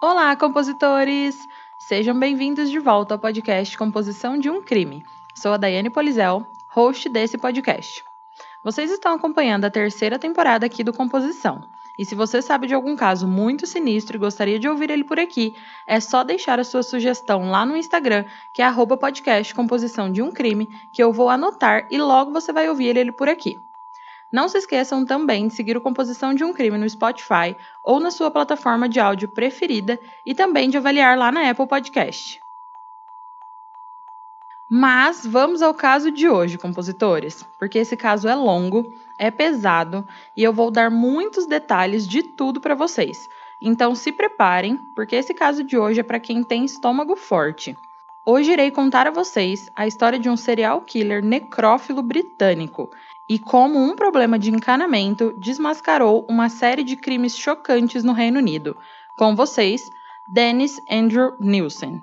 Olá, compositores! Sejam bem-vindos de volta ao podcast Composição de um Crime. Sou a Daiane Polizel, host desse podcast. Vocês estão acompanhando a terceira temporada aqui do Composição. E se você sabe de algum caso muito sinistro e gostaria de ouvir ele por aqui, é só deixar a sua sugestão lá no Instagram, que é podcast Composição de um Crime, que eu vou anotar e logo você vai ouvir ele por aqui. Não se esqueçam também de seguir o Composição de um Crime no Spotify ou na sua plataforma de áudio preferida e também de avaliar lá na Apple Podcast. Mas vamos ao caso de hoje, compositores, porque esse caso é longo, é pesado e eu vou dar muitos detalhes de tudo para vocês. Então se preparem, porque esse caso de hoje é para quem tem estômago forte. Hoje irei contar a vocês a história de um serial killer necrófilo britânico e como um problema de encanamento desmascarou uma série de crimes chocantes no Reino Unido. Com vocês, Dennis Andrew Nielsen.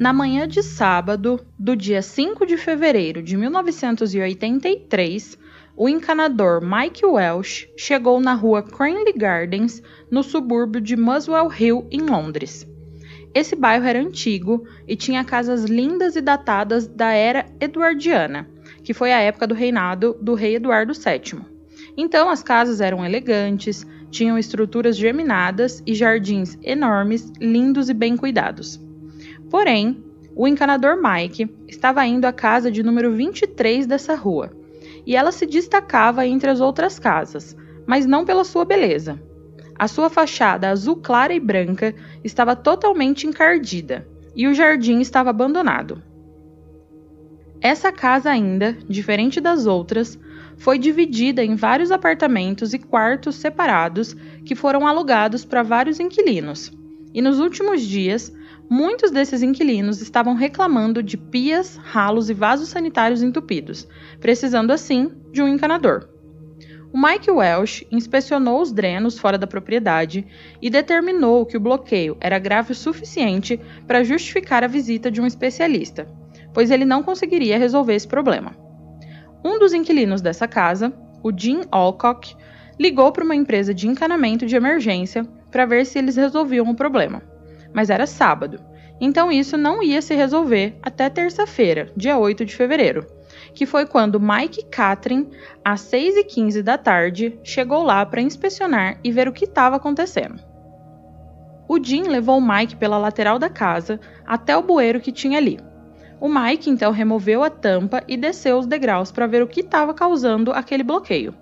Na manhã de sábado, do dia 5 de fevereiro de 1983, o encanador Mike Welsh chegou na rua Cranley Gardens, no subúrbio de Muswell Hill, em Londres. Esse bairro era antigo e tinha casas lindas e datadas da era eduardiana, que foi a época do reinado do rei Eduardo VII. Então as casas eram elegantes, tinham estruturas geminadas e jardins enormes, lindos e bem cuidados. Porém, o encanador Mike estava indo à casa de número 23 dessa rua, e ela se destacava entre as outras casas, mas não pela sua beleza. A sua fachada azul clara e branca estava totalmente encardida, e o jardim estava abandonado. Essa casa ainda, diferente das outras, foi dividida em vários apartamentos e quartos separados que foram alugados para vários inquilinos. E nos últimos dias, Muitos desses inquilinos estavam reclamando de pias, ralos e vasos sanitários entupidos, precisando assim de um encanador. O Mike Welsh inspecionou os drenos fora da propriedade e determinou que o bloqueio era grave o suficiente para justificar a visita de um especialista, pois ele não conseguiria resolver esse problema. Um dos inquilinos dessa casa, o Jim Alcock, ligou para uma empresa de encanamento de emergência para ver se eles resolviam o problema mas era sábado. Então isso não ia se resolver até terça-feira, dia 8 de fevereiro, que foi quando Mike Catherine, às 6h15 da tarde, chegou lá para inspecionar e ver o que estava acontecendo. O Jim levou Mike pela lateral da casa até o bueiro que tinha ali. O Mike então removeu a tampa e desceu os degraus para ver o que estava causando aquele bloqueio.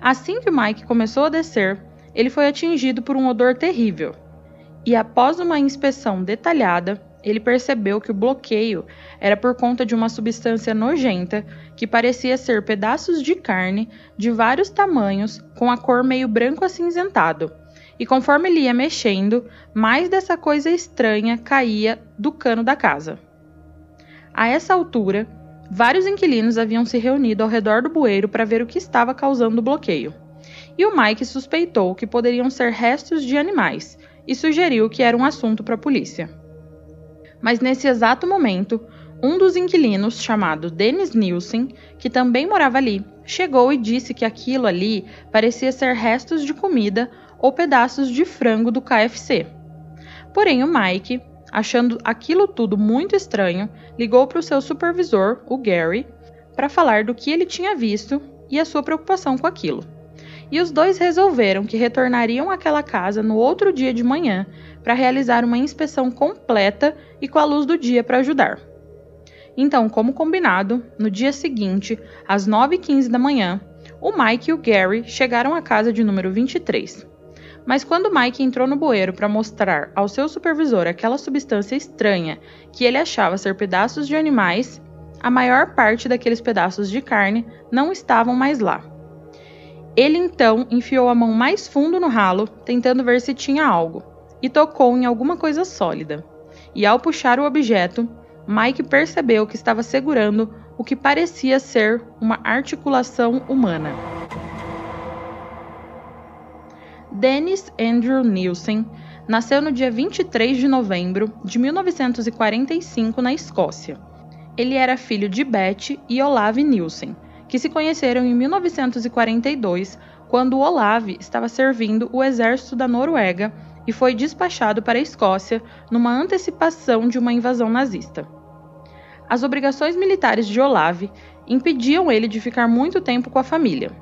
Assim que o Mike começou a descer, ele foi atingido por um odor terrível, e após uma inspeção detalhada, ele percebeu que o bloqueio era por conta de uma substância nojenta que parecia ser pedaços de carne de vários tamanhos com a cor meio branco acinzentado. E conforme ele ia mexendo, mais dessa coisa estranha caía do cano da casa. A essa altura, vários inquilinos haviam se reunido ao redor do bueiro para ver o que estava causando o bloqueio. E o Mike suspeitou que poderiam ser restos de animais e sugeriu que era um assunto para a polícia. Mas nesse exato momento, um dos inquilinos, chamado Dennis Nielsen, que também morava ali, chegou e disse que aquilo ali parecia ser restos de comida ou pedaços de frango do KFC. Porém, o Mike, achando aquilo tudo muito estranho, ligou para o seu supervisor, o Gary, para falar do que ele tinha visto e a sua preocupação com aquilo e os dois resolveram que retornariam àquela casa no outro dia de manhã para realizar uma inspeção completa e com a luz do dia para ajudar. Então, como combinado, no dia seguinte, às 9h15 da manhã, o Mike e o Gary chegaram à casa de número 23. Mas quando Mike entrou no bueiro para mostrar ao seu supervisor aquela substância estranha que ele achava ser pedaços de animais, a maior parte daqueles pedaços de carne não estavam mais lá. Ele então enfiou a mão mais fundo no ralo, tentando ver se tinha algo, e tocou em alguma coisa sólida. E ao puxar o objeto, Mike percebeu que estava segurando o que parecia ser uma articulação humana. Dennis Andrew Nielsen nasceu no dia 23 de novembro de 1945 na Escócia. Ele era filho de Beth e Olave Nielsen, que se conheceram em 1942, quando Olave estava servindo o exército da Noruega e foi despachado para a Escócia numa antecipação de uma invasão nazista. As obrigações militares de Olave impediam ele de ficar muito tempo com a família.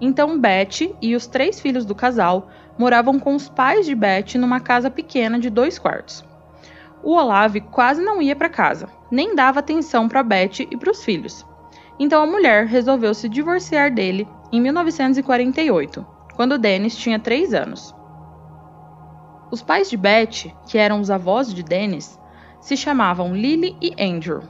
Então Beth e os três filhos do casal moravam com os pais de Beth numa casa pequena de dois quartos. O Olave quase não ia para casa, nem dava atenção para Beth e para os filhos. Então a mulher resolveu se divorciar dele em 1948, quando Dennis tinha 3 anos. Os pais de Beth, que eram os avós de Dennis, se chamavam Lily e Andrew.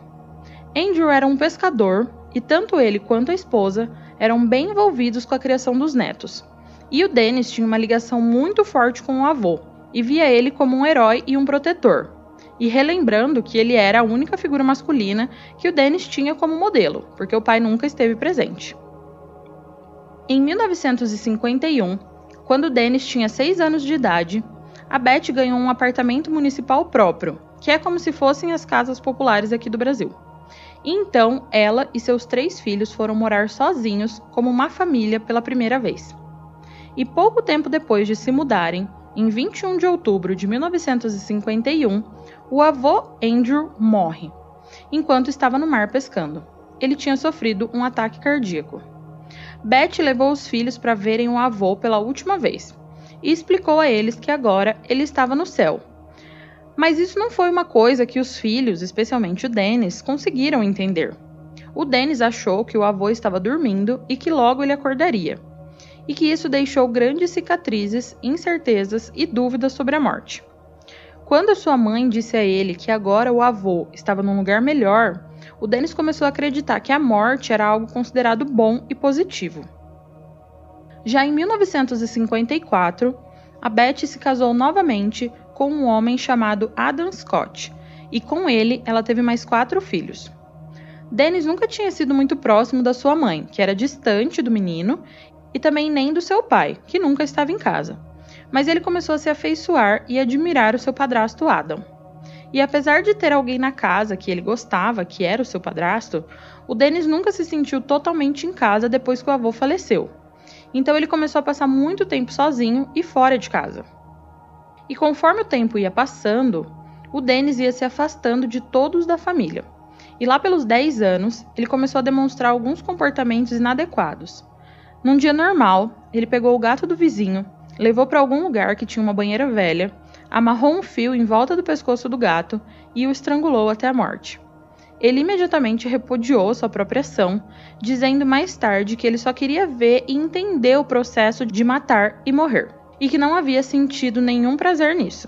Andrew era um pescador e tanto ele quanto a esposa eram bem envolvidos com a criação dos netos. E o Dennis tinha uma ligação muito forte com o avô e via ele como um herói e um protetor. E relembrando que ele era a única figura masculina que o Dennis tinha como modelo, porque o pai nunca esteve presente. Em 1951, quando Dennis tinha 6 anos de idade, a Beth ganhou um apartamento municipal próprio, que é como se fossem as casas populares aqui do Brasil. Então ela e seus três filhos foram morar sozinhos como uma família pela primeira vez e pouco tempo depois de se mudarem, em 21 de outubro de 1951, o avô Andrew morre, enquanto estava no mar pescando. Ele tinha sofrido um ataque cardíaco. Beth levou os filhos para verem o avô pela última vez e explicou a eles que agora ele estava no céu. Mas isso não foi uma coisa que os filhos, especialmente o Dennis, conseguiram entender. O Dennis achou que o avô estava dormindo e que logo ele acordaria e que isso deixou grandes cicatrizes, incertezas e dúvidas sobre a morte. Quando sua mãe disse a ele que agora o avô estava num lugar melhor, o Dennis começou a acreditar que a morte era algo considerado bom e positivo. Já em 1954, a Betty se casou novamente com um homem chamado Adam Scott, e com ele ela teve mais quatro filhos. Dennis nunca tinha sido muito próximo da sua mãe, que era distante do menino e também nem do seu pai, que nunca estava em casa. Mas ele começou a se afeiçoar e admirar o seu padrasto Adam. E apesar de ter alguém na casa que ele gostava, que era o seu padrasto, o Dennis nunca se sentiu totalmente em casa depois que o avô faleceu. Então ele começou a passar muito tempo sozinho e fora de casa. E conforme o tempo ia passando, o Dennis ia se afastando de todos da família. E lá pelos 10 anos, ele começou a demonstrar alguns comportamentos inadequados. Num dia normal, ele pegou o gato do vizinho, levou para algum lugar que tinha uma banheira velha, amarrou um fio em volta do pescoço do gato e o estrangulou até a morte. Ele imediatamente repudiou sua própria ação, dizendo mais tarde que ele só queria ver e entender o processo de matar e morrer, e que não havia sentido nenhum prazer nisso.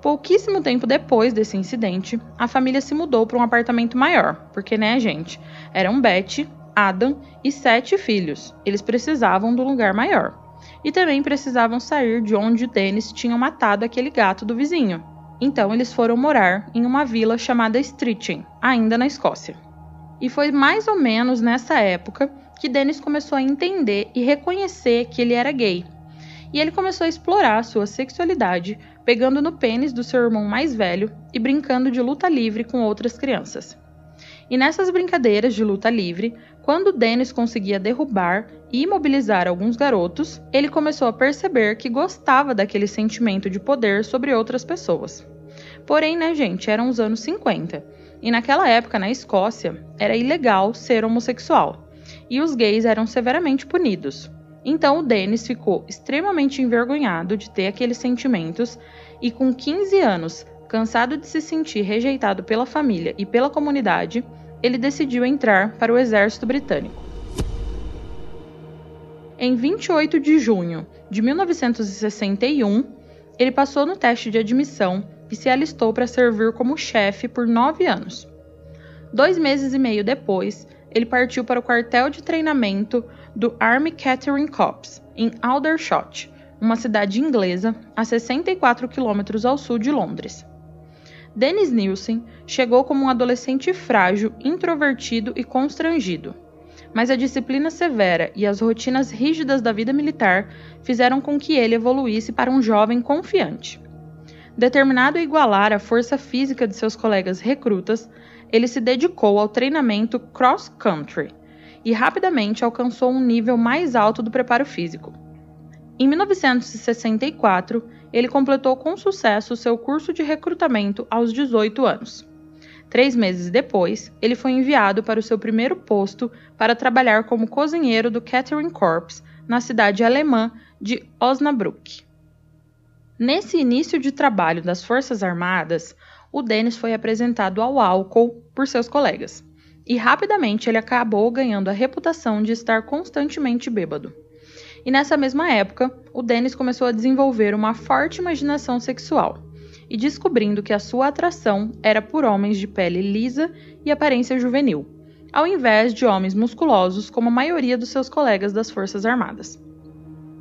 Pouquíssimo tempo depois desse incidente, a família se mudou para um apartamento maior, porque, né, gente, eram Beth, Adam e sete filhos. Eles precisavam de um lugar maior. E também precisavam sair de onde Dennis tinha matado aquele gato do vizinho. Então eles foram morar em uma vila chamada Streatham, ainda na Escócia. E foi mais ou menos nessa época que Dennis começou a entender e reconhecer que ele era gay. E ele começou a explorar sua sexualidade, pegando no pênis do seu irmão mais velho e brincando de luta livre com outras crianças. E nessas brincadeiras de luta livre, quando Dennis conseguia derrubar e imobilizar alguns garotos, ele começou a perceber que gostava daquele sentimento de poder sobre outras pessoas. Porém, né, gente, eram os anos 50, e naquela época na Escócia era ilegal ser homossexual, e os gays eram severamente punidos. Então o Dennis ficou extremamente envergonhado de ter aqueles sentimentos e com 15 anos, cansado de se sentir rejeitado pela família e pela comunidade, ele decidiu entrar para o exército britânico. Em 28 de junho de 1961, ele passou no teste de admissão e se alistou para servir como chefe por nove anos. Dois meses e meio depois, ele partiu para o quartel de treinamento do Army Catering Corps, em Aldershot, uma cidade inglesa a 64 quilômetros ao sul de Londres. Dennis Nielsen chegou como um adolescente frágil, introvertido e constrangido. Mas a disciplina severa e as rotinas rígidas da vida militar fizeram com que ele evoluísse para um jovem confiante. Determinado a igualar a força física de seus colegas recrutas, ele se dedicou ao treinamento cross-country e rapidamente alcançou um nível mais alto do preparo físico. Em 1964, ele completou com sucesso seu curso de recrutamento aos 18 anos. Três meses depois, ele foi enviado para o seu primeiro posto para trabalhar como cozinheiro do Catering Corps na cidade alemã de Osnabrück. Nesse início de trabalho das Forças Armadas, o Dennis foi apresentado ao álcool por seus colegas, e rapidamente ele acabou ganhando a reputação de estar constantemente bêbado. E nessa mesma época, o Dennis começou a desenvolver uma forte imaginação sexual e descobrindo que a sua atração era por homens de pele lisa e aparência juvenil, ao invés de homens musculosos como a maioria dos seus colegas das Forças Armadas.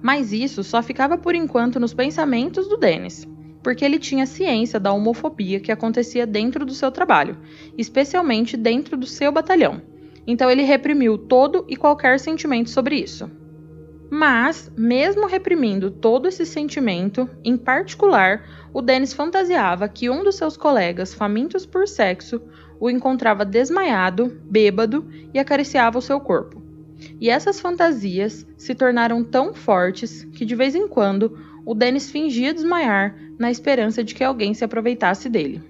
Mas isso só ficava por enquanto nos pensamentos do Dennis, porque ele tinha ciência da homofobia que acontecia dentro do seu trabalho, especialmente dentro do seu batalhão. Então ele reprimiu todo e qualquer sentimento sobre isso. Mas, mesmo reprimindo todo esse sentimento, em particular, o Dennis fantasiava que um dos seus colegas, famintos por sexo, o encontrava desmaiado, bêbado e acariciava o seu corpo. E essas fantasias se tornaram tão fortes que, de vez em quando, o Dennis fingia desmaiar na esperança de que alguém se aproveitasse dele.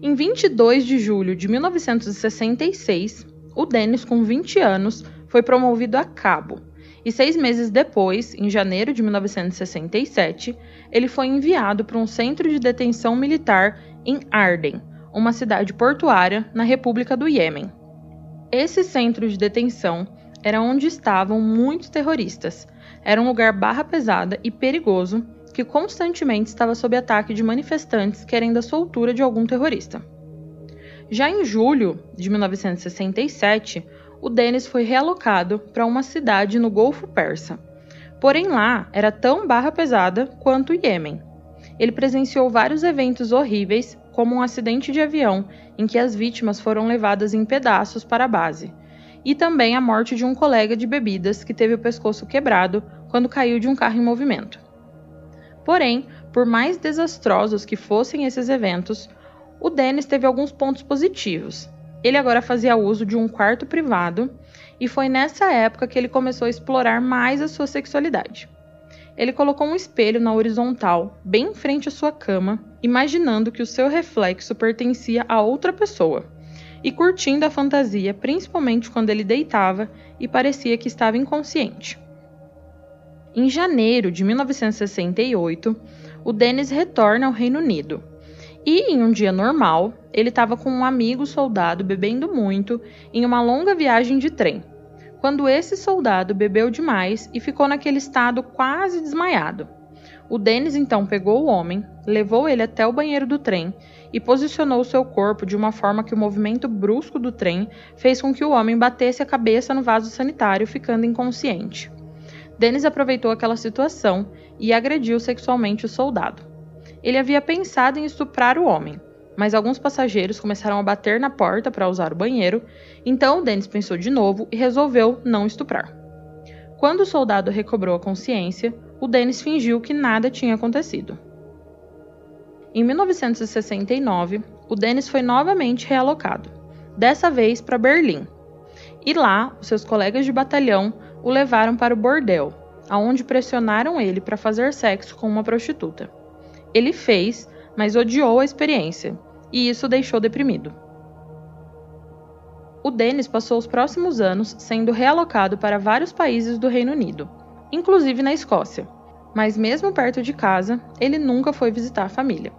Em 22 de julho de 1966, o Dennis, com 20 anos, foi promovido a cabo e seis meses depois, em janeiro de 1967, ele foi enviado para um centro de detenção militar em Arden, uma cidade portuária na República do Iêmen. Esse centro de detenção era onde estavam muitos terroristas. Era um lugar barra pesada e perigoso que constantemente estava sob ataque de manifestantes querendo a soltura de algum terrorista. Já em julho de 1967, o Dennis foi realocado para uma cidade no Golfo Persa. Porém, lá era tão barra pesada quanto o Iêmen. Ele presenciou vários eventos horríveis, como um acidente de avião em que as vítimas foram levadas em pedaços para a base, e também a morte de um colega de bebidas que teve o pescoço quebrado quando caiu de um carro em movimento. Porém, por mais desastrosos que fossem esses eventos, o Dennis teve alguns pontos positivos, ele agora fazia uso de um quarto privado e foi nessa época que ele começou a explorar mais a sua sexualidade. Ele colocou um espelho na horizontal, bem em frente à sua cama, imaginando que o seu reflexo pertencia a outra pessoa, e curtindo a fantasia, principalmente quando ele deitava e parecia que estava inconsciente. Em janeiro de 1968, o Dennis retorna ao Reino Unido e em um dia normal, ele estava com um amigo soldado bebendo muito em uma longa viagem de trem. Quando esse soldado bebeu demais e ficou naquele estado quase desmaiado. O Dennis então pegou o homem, levou ele até o banheiro do trem e posicionou seu corpo de uma forma que o movimento brusco do trem fez com que o homem batesse a cabeça no vaso sanitário, ficando inconsciente. Dennis aproveitou aquela situação e agrediu sexualmente o soldado. Ele havia pensado em estuprar o homem, mas alguns passageiros começaram a bater na porta para usar o banheiro, então Dennis pensou de novo e resolveu não estuprar. Quando o soldado recobrou a consciência, o Dennis fingiu que nada tinha acontecido. Em 1969, o Dennis foi novamente realocado, dessa vez para Berlim. E lá, os seus colegas de batalhão o levaram para o bordel, aonde pressionaram ele para fazer sexo com uma prostituta. Ele fez, mas odiou a experiência, e isso o deixou deprimido. O Dennis passou os próximos anos sendo realocado para vários países do Reino Unido, inclusive na Escócia, mas mesmo perto de casa, ele nunca foi visitar a família.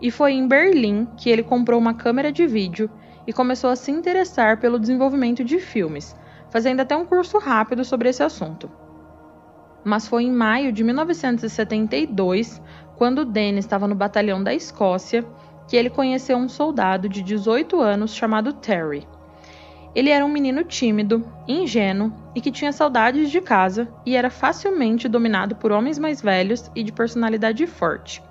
E foi em Berlim que ele comprou uma câmera de vídeo e começou a se interessar pelo desenvolvimento de filmes, fazendo até um curso rápido sobre esse assunto. Mas foi em maio de 1972, quando Dennis estava no batalhão da Escócia, que ele conheceu um soldado de 18 anos chamado Terry. Ele era um menino tímido, ingênuo e que tinha saudades de casa e era facilmente dominado por homens mais velhos e de personalidade forte.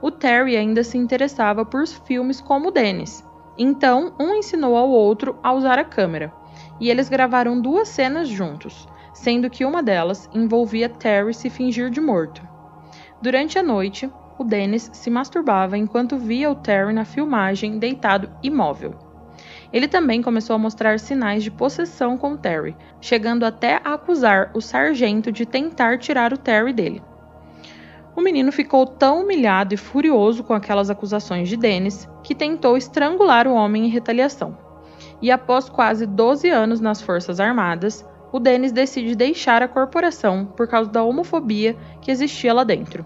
O Terry ainda se interessava por filmes como Dennis, então um ensinou ao outro a usar a câmera, e eles gravaram duas cenas juntos, sendo que uma delas envolvia Terry se fingir de morto. Durante a noite, o Dennis se masturbava enquanto via o Terry na filmagem deitado imóvel. Ele também começou a mostrar sinais de possessão com Terry, chegando até a acusar o sargento de tentar tirar o Terry dele. O menino ficou tão humilhado e furioso com aquelas acusações de Dennis que tentou estrangular o homem em retaliação. E após quase 12 anos nas Forças Armadas, o Dennis decide deixar a corporação por causa da homofobia que existia lá dentro.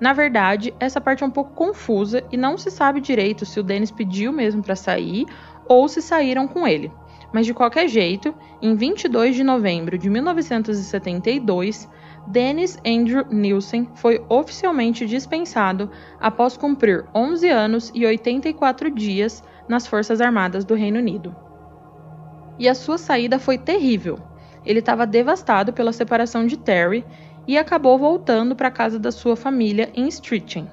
Na verdade, essa parte é um pouco confusa e não se sabe direito se o Dennis pediu mesmo para sair ou se saíram com ele. Mas de qualquer jeito, em 22 de novembro de 1972, Dennis Andrew Nielsen foi oficialmente dispensado após cumprir 11 anos e 84 dias nas Forças Armadas do Reino Unido. E a sua saída foi terrível. Ele estava devastado pela separação de Terry e acabou voltando para a casa da sua família em Streatham.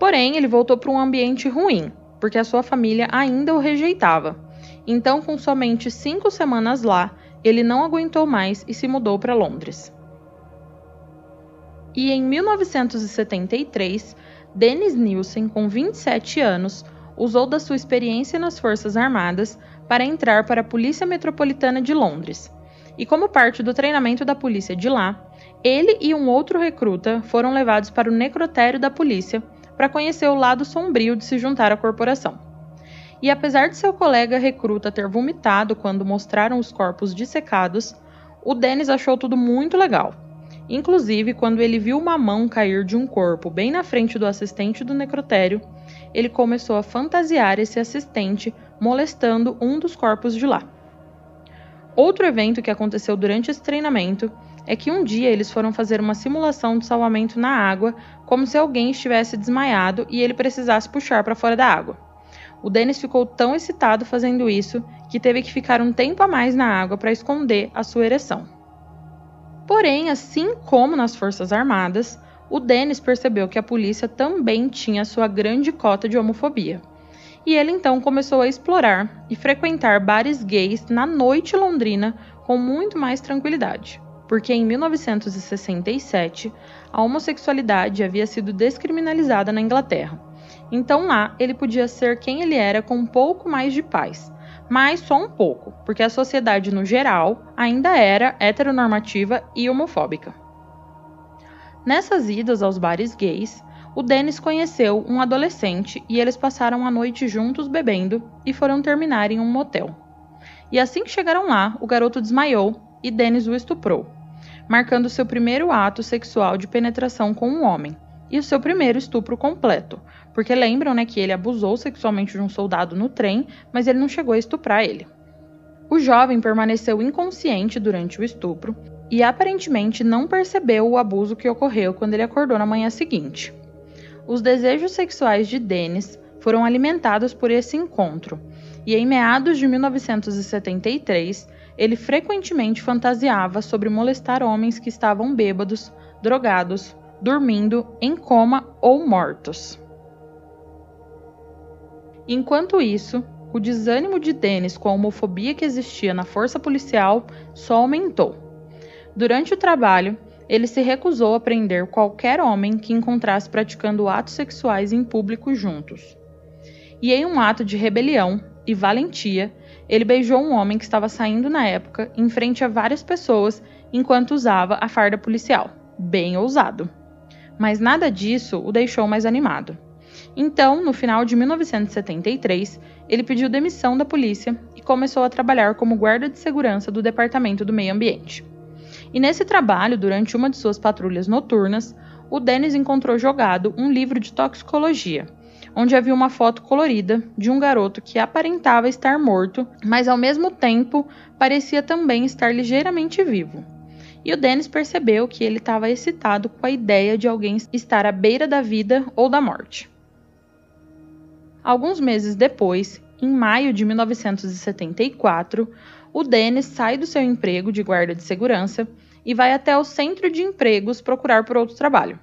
Porém, ele voltou para um ambiente ruim, porque a sua família ainda o rejeitava. Então, com somente cinco semanas lá, ele não aguentou mais e se mudou para Londres. E em 1973, Dennis Nielsen, com 27 anos, usou da sua experiência nas Forças Armadas para entrar para a Polícia Metropolitana de Londres. E como parte do treinamento da polícia de lá, ele e um outro recruta foram levados para o necrotério da polícia para conhecer o lado sombrio de se juntar à corporação. E apesar de seu colega recruta ter vomitado quando mostraram os corpos dissecados, o Dennis achou tudo muito legal Inclusive, quando ele viu uma mão cair de um corpo bem na frente do assistente do necrotério, ele começou a fantasiar esse assistente molestando um dos corpos de lá. Outro evento que aconteceu durante esse treinamento é que um dia eles foram fazer uma simulação de salvamento na água, como se alguém estivesse desmaiado e ele precisasse puxar para fora da água. O Dennis ficou tão excitado fazendo isso que teve que ficar um tempo a mais na água para esconder a sua ereção. Porém, assim como nas Forças Armadas, o Dennis percebeu que a polícia também tinha sua grande cota de homofobia. E ele então começou a explorar e frequentar bares gays na noite londrina com muito mais tranquilidade, porque em 1967 a homossexualidade havia sido descriminalizada na Inglaterra. Então lá ele podia ser quem ele era com um pouco mais de paz, mas só um pouco, porque a sociedade no geral ainda era heteronormativa e homofóbica. Nessas idas aos bares gays, o Dennis conheceu um adolescente e eles passaram a noite juntos bebendo e foram terminar em um motel. E assim que chegaram lá, o garoto desmaiou e Dennis o estuprou, marcando seu primeiro ato sexual de penetração com um homem e o seu primeiro estupro completo, porque lembram, né, que ele abusou sexualmente de um soldado no trem, mas ele não chegou a estuprar ele. O jovem permaneceu inconsciente durante o estupro e aparentemente não percebeu o abuso que ocorreu quando ele acordou na manhã seguinte. Os desejos sexuais de Dennis foram alimentados por esse encontro, e em meados de 1973, ele frequentemente fantasiava sobre molestar homens que estavam bêbados, drogados, dormindo, em coma ou mortos. Enquanto isso, o desânimo de Dennis com a homofobia que existia na força policial só aumentou. Durante o trabalho, ele se recusou a prender qualquer homem que encontrasse praticando atos sexuais em público juntos. E em um ato de rebelião e valentia, ele beijou um homem que estava saindo na época em frente a várias pessoas enquanto usava a farda policial. Bem ousado mas nada disso o deixou mais animado. Então, no final de 1973, ele pediu demissão da polícia e começou a trabalhar como guarda de segurança do Departamento do Meio Ambiente. E nesse trabalho, durante uma de suas patrulhas noturnas, o Dennis encontrou jogado um livro de toxicologia, onde havia uma foto colorida de um garoto que aparentava estar morto, mas ao mesmo tempo parecia também estar ligeiramente vivo. E o Dennis percebeu que ele estava excitado com a ideia de alguém estar à beira da vida ou da morte. Alguns meses depois, em maio de 1974, o Dennis sai do seu emprego de guarda de segurança e vai até o centro de empregos procurar por outro trabalho.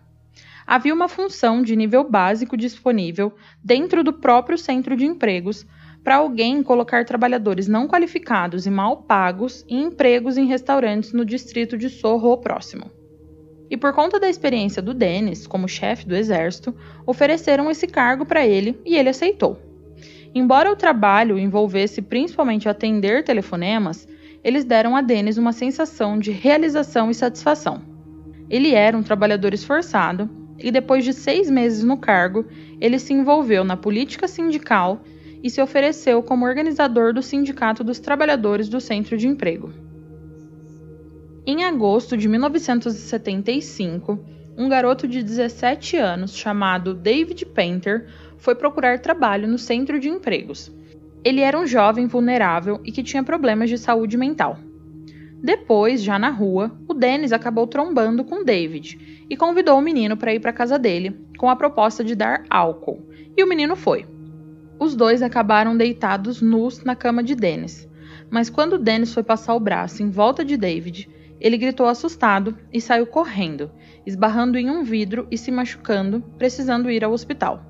Havia uma função de nível básico disponível dentro do próprio centro de empregos para alguém colocar trabalhadores não qualificados e mal pagos em empregos em restaurantes no distrito de Sorro próximo. E por conta da experiência do Dennis como chefe do exército, ofereceram esse cargo para ele e ele aceitou. Embora o trabalho envolvesse principalmente atender telefonemas, eles deram a Dennis uma sensação de realização e satisfação. Ele era um trabalhador esforçado e, depois de seis meses no cargo, ele se envolveu na política sindical e se ofereceu como organizador do Sindicato dos Trabalhadores do Centro de Emprego. Em agosto de 1975, um garoto de 17 anos chamado David Painter foi procurar trabalho no centro de empregos. Ele era um jovem vulnerável e que tinha problemas de saúde mental. Depois, já na rua, o Dennis acabou trombando com David e convidou o menino para ir para casa dele com a proposta de dar álcool, e o menino foi. Os dois acabaram deitados nus na cama de Dennis, mas quando Dennis foi passar o braço em volta de David, ele gritou assustado e saiu correndo, esbarrando em um vidro e se machucando, precisando ir ao hospital.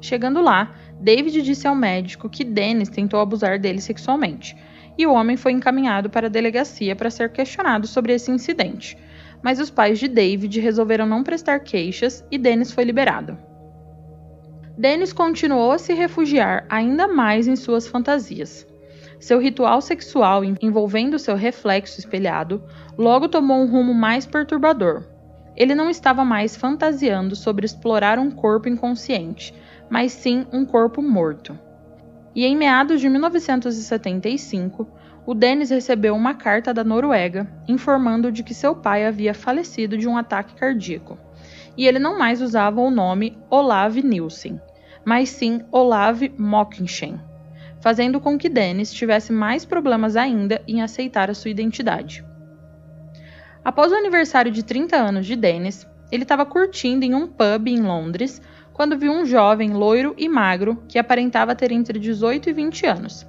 Chegando lá, David disse ao médico que Dennis tentou abusar dele sexualmente, e o homem foi encaminhado para a delegacia para ser questionado sobre esse incidente. Mas os pais de David resolveram não prestar queixas e Dennis foi liberado. Dennis continuou a se refugiar ainda mais em suas fantasias. Seu ritual sexual envolvendo seu reflexo espelhado logo tomou um rumo mais perturbador. Ele não estava mais fantasiando sobre explorar um corpo inconsciente, mas sim um corpo morto. E em meados de 1975, o Dennis recebeu uma carta da Noruega informando de que seu pai havia falecido de um ataque cardíaco e ele não mais usava o nome Olav Nilsen, mas sim Olav Mockinchen, fazendo com que Dennis tivesse mais problemas ainda em aceitar a sua identidade. Após o aniversário de 30 anos de Dennis, ele estava curtindo em um pub em Londres quando viu um jovem loiro e magro que aparentava ter entre 18 e 20 anos.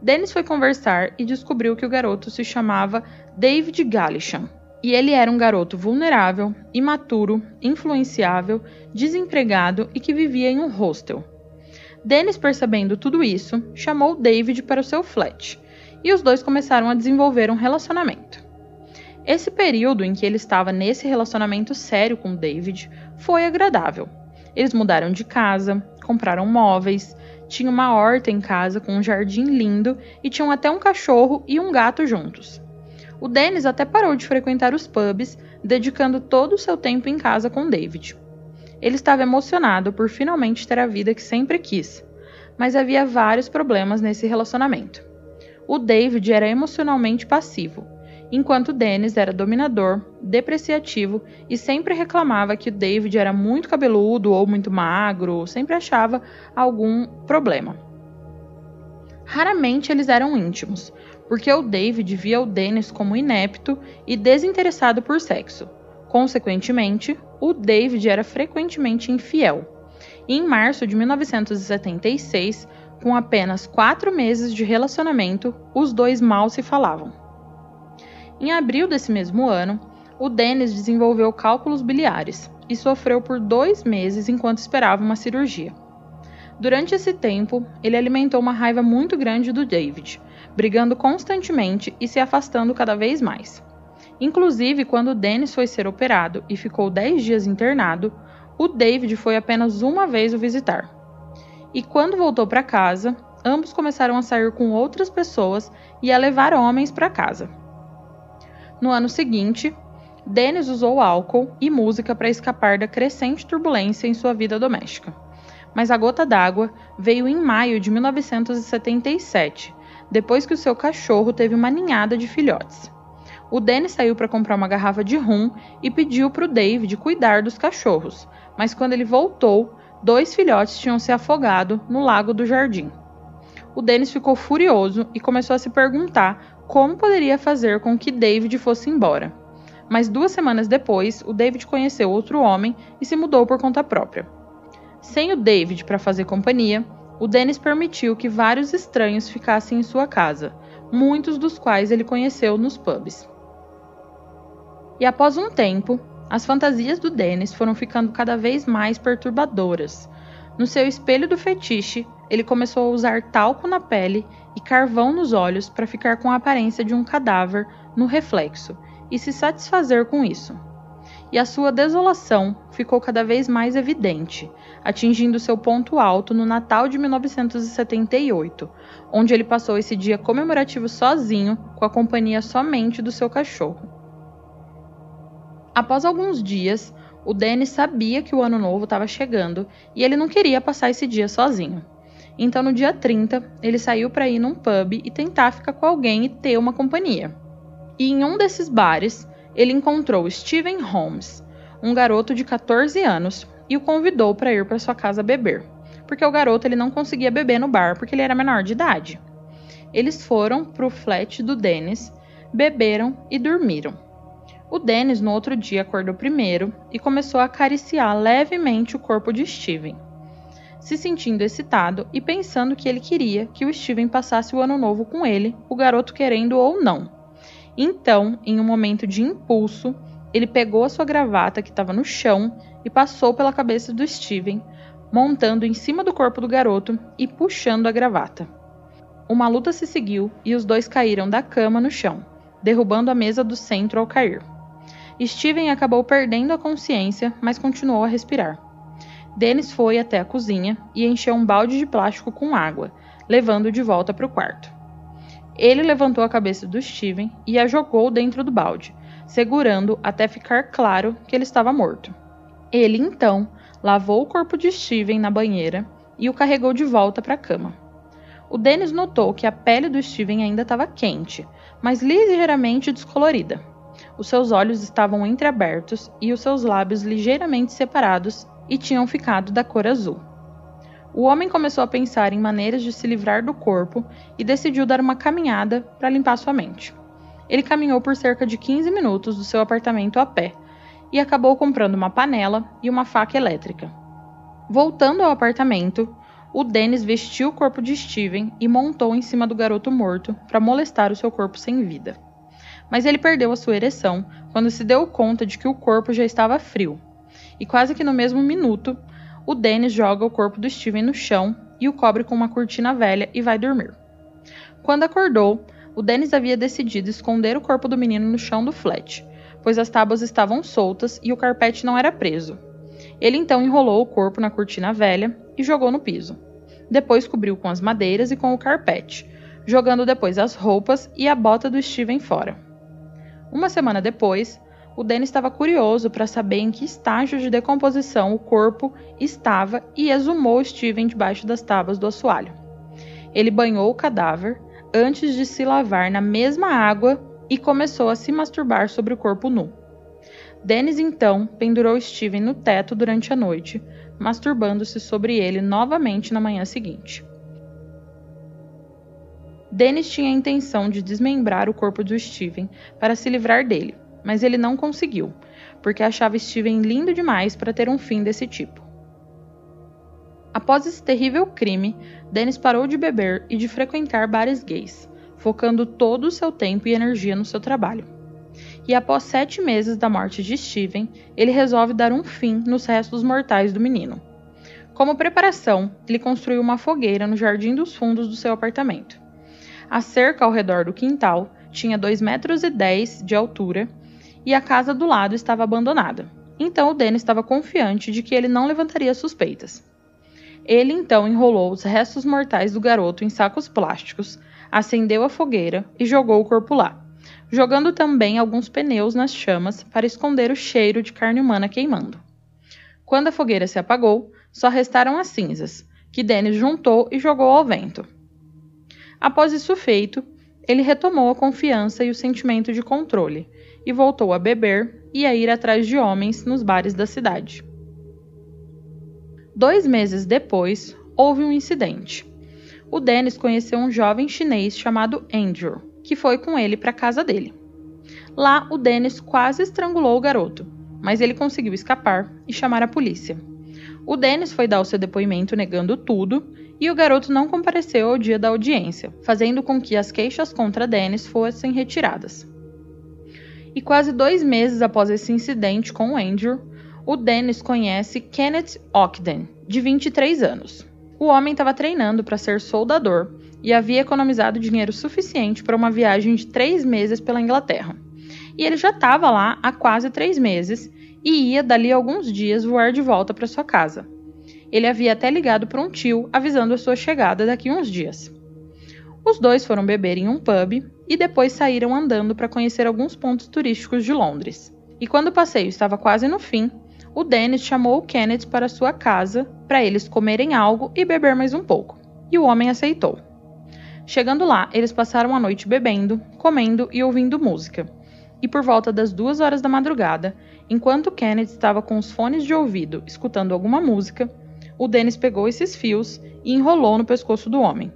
Dennis foi conversar e descobriu que o garoto se chamava David Gallichan e ele era um garoto vulnerável, imaturo, influenciável, desempregado e que vivia em um hostel. Dennis, percebendo tudo isso, chamou David para o seu flat e os dois começaram a desenvolver um relacionamento. Esse período em que ele estava nesse relacionamento sério com David foi agradável. Eles mudaram de casa, compraram móveis, tinham uma horta em casa com um jardim lindo e tinham até um cachorro e um gato juntos. O Dennis até parou de frequentar os pubs, dedicando todo o seu tempo em casa com David. Ele estava emocionado por finalmente ter a vida que sempre quis, mas havia vários problemas nesse relacionamento. O David era emocionalmente passivo, enquanto Dennis era dominador, depreciativo e sempre reclamava que o David era muito cabeludo ou muito magro, sempre achava algum problema. Raramente eles eram íntimos, porque o David via o Dennis como inepto e desinteressado por sexo. Consequentemente, o David era frequentemente infiel. E em março de 1976, com apenas quatro meses de relacionamento, os dois mal se falavam. Em abril desse mesmo ano, o Dennis desenvolveu cálculos biliares e sofreu por dois meses enquanto esperava uma cirurgia. Durante esse tempo, ele alimentou uma raiva muito grande do David, brigando constantemente e se afastando cada vez mais. Inclusive, quando Dennis foi ser operado e ficou 10 dias internado, o David foi apenas uma vez o visitar. E quando voltou para casa, ambos começaram a sair com outras pessoas e a levar homens para casa. No ano seguinte, Dennis usou álcool e música para escapar da crescente turbulência em sua vida doméstica. Mas a gota d'água veio em maio de 1977, depois que o seu cachorro teve uma ninhada de filhotes. O Danny saiu para comprar uma garrafa de rum e pediu para o David cuidar dos cachorros, mas quando ele voltou, dois filhotes tinham se afogado no lago do jardim. O Dennis ficou furioso e começou a se perguntar como poderia fazer com que David fosse embora. Mas duas semanas depois, o David conheceu outro homem e se mudou por conta própria. Sem o David para fazer companhia, o Dennis permitiu que vários estranhos ficassem em sua casa, muitos dos quais ele conheceu nos pubs. E após um tempo, as fantasias do Dennis foram ficando cada vez mais perturbadoras. No seu espelho do fetiche, ele começou a usar talco na pele e carvão nos olhos para ficar com a aparência de um cadáver no reflexo e se satisfazer com isso. E a sua desolação ficou cada vez mais evidente, atingindo seu ponto alto no Natal de 1978, onde ele passou esse dia comemorativo sozinho, com a companhia somente do seu cachorro. Após alguns dias, o Danny sabia que o ano novo estava chegando e ele não queria passar esse dia sozinho. Então, no dia 30, ele saiu para ir num pub e tentar ficar com alguém e ter uma companhia. E em um desses bares, ele encontrou Steven Holmes, um garoto de 14 anos, e o convidou para ir para sua casa beber, porque o garoto ele não conseguia beber no bar porque ele era menor de idade. Eles foram para o flat do Dennis, beberam e dormiram. O Dennis no outro dia acordou primeiro e começou a acariciar levemente o corpo de Steven se sentindo excitado e pensando que ele queria que o Steven passasse o ano novo com ele, o garoto querendo ou não. Então, em um momento de impulso, ele pegou a sua gravata que estava no chão e passou pela cabeça do Steven, montando em cima do corpo do garoto e puxando a gravata. Uma luta se seguiu e os dois caíram da cama no chão, derrubando a mesa do centro ao cair. Steven acabou perdendo a consciência, mas continuou a respirar. Dennis foi até a cozinha e encheu um balde de plástico com água, levando-o de volta para o quarto. Ele levantou a cabeça do Steven e a jogou dentro do balde, segurando até ficar claro que ele estava morto. Ele então lavou o corpo de Steven na banheira e o carregou de volta para a cama. O Dennis notou que a pele do Steven ainda estava quente, mas ligeiramente descolorida. Os seus olhos estavam entreabertos e os seus lábios ligeiramente separados e tinham ficado da cor azul. O homem começou a pensar em maneiras de se livrar do corpo e decidiu dar uma caminhada para limpar sua mente. Ele caminhou por cerca de 15 minutos do seu apartamento a pé e acabou comprando uma panela e uma faca elétrica. Voltando ao apartamento, o Dennis vestiu o corpo de Steven e montou em cima do garoto morto para molestar o seu corpo sem vida. Mas ele perdeu a sua ereção quando se deu conta de que o corpo já estava frio e quase que no mesmo minuto, o Dennis joga o corpo do Steven no chão e o cobre com uma cortina velha e vai dormir. Quando acordou, o Dennis havia decidido esconder o corpo do menino no chão do flat, pois as tábuas estavam soltas e o carpete não era preso. Ele então enrolou o corpo na cortina velha e jogou no piso. Depois cobriu com as madeiras e com o carpete, jogando depois as roupas e a bota do Steven fora. Uma semana depois, o Danny estava curioso para saber em que estágio de decomposição o corpo estava e exumou Steven debaixo das tábuas do assoalho. Ele banhou o cadáver antes de se lavar na mesma água e começou a se masturbar sobre o corpo nu. Dennis então pendurou Steven no teto durante a noite, masturbando-se sobre ele novamente na manhã seguinte. Dennis tinha a intenção de desmembrar o corpo do Steven para se livrar dele, mas ele não conseguiu, porque achava Steven lindo demais para ter um fim desse tipo. Após esse terrível crime, Dennis parou de beber e de frequentar bares gays, focando todo o seu tempo e energia no seu trabalho. E após sete meses da morte de Steven, ele resolve dar um fim nos restos mortais do menino. Como preparação, ele construiu uma fogueira no jardim dos fundos do seu apartamento. A cerca ao redor do quintal tinha 2,10 metros de altura e a casa do lado estava abandonada. Então o Dennis estava confiante de que ele não levantaria suspeitas. Ele então enrolou os restos mortais do garoto em sacos plásticos, acendeu a fogueira e jogou o corpo lá, jogando também alguns pneus nas chamas para esconder o cheiro de carne humana queimando. Quando a fogueira se apagou, só restaram as cinzas, que Dennis juntou e jogou ao vento. Após isso feito, ele retomou a confiança e o sentimento de controle, e voltou a beber e a ir atrás de homens nos bares da cidade. Dois meses depois, houve um incidente. O Dennis conheceu um jovem chinês chamado Andrew, que foi com ele para a casa dele. Lá, o Dennis quase estrangulou o garoto, mas ele conseguiu escapar e chamar a polícia. O Dennis foi dar o seu depoimento negando tudo e o garoto não compareceu ao dia da audiência, fazendo com que as queixas contra Dennis fossem retiradas. E quase dois meses após esse incidente com o Andrew, o Dennis conhece Kenneth Ogden, de 23 anos. O homem estava treinando para ser soldador e havia economizado dinheiro suficiente para uma viagem de três meses pela Inglaterra. E ele já estava lá há quase três meses e ia dali alguns dias voar de volta para sua casa. Ele havia até ligado para um tio avisando a sua chegada daqui uns dias. Os dois foram beber em um pub e depois saíram andando para conhecer alguns pontos turísticos de Londres. E quando o passeio estava quase no fim, o Dennis chamou o Kenneth para sua casa para eles comerem algo e beber mais um pouco. E o homem aceitou. Chegando lá, eles passaram a noite bebendo, comendo e ouvindo música. E por volta das duas horas da madrugada, enquanto Kenneth estava com os fones de ouvido escutando alguma música, o Dennis pegou esses fios e enrolou no pescoço do homem.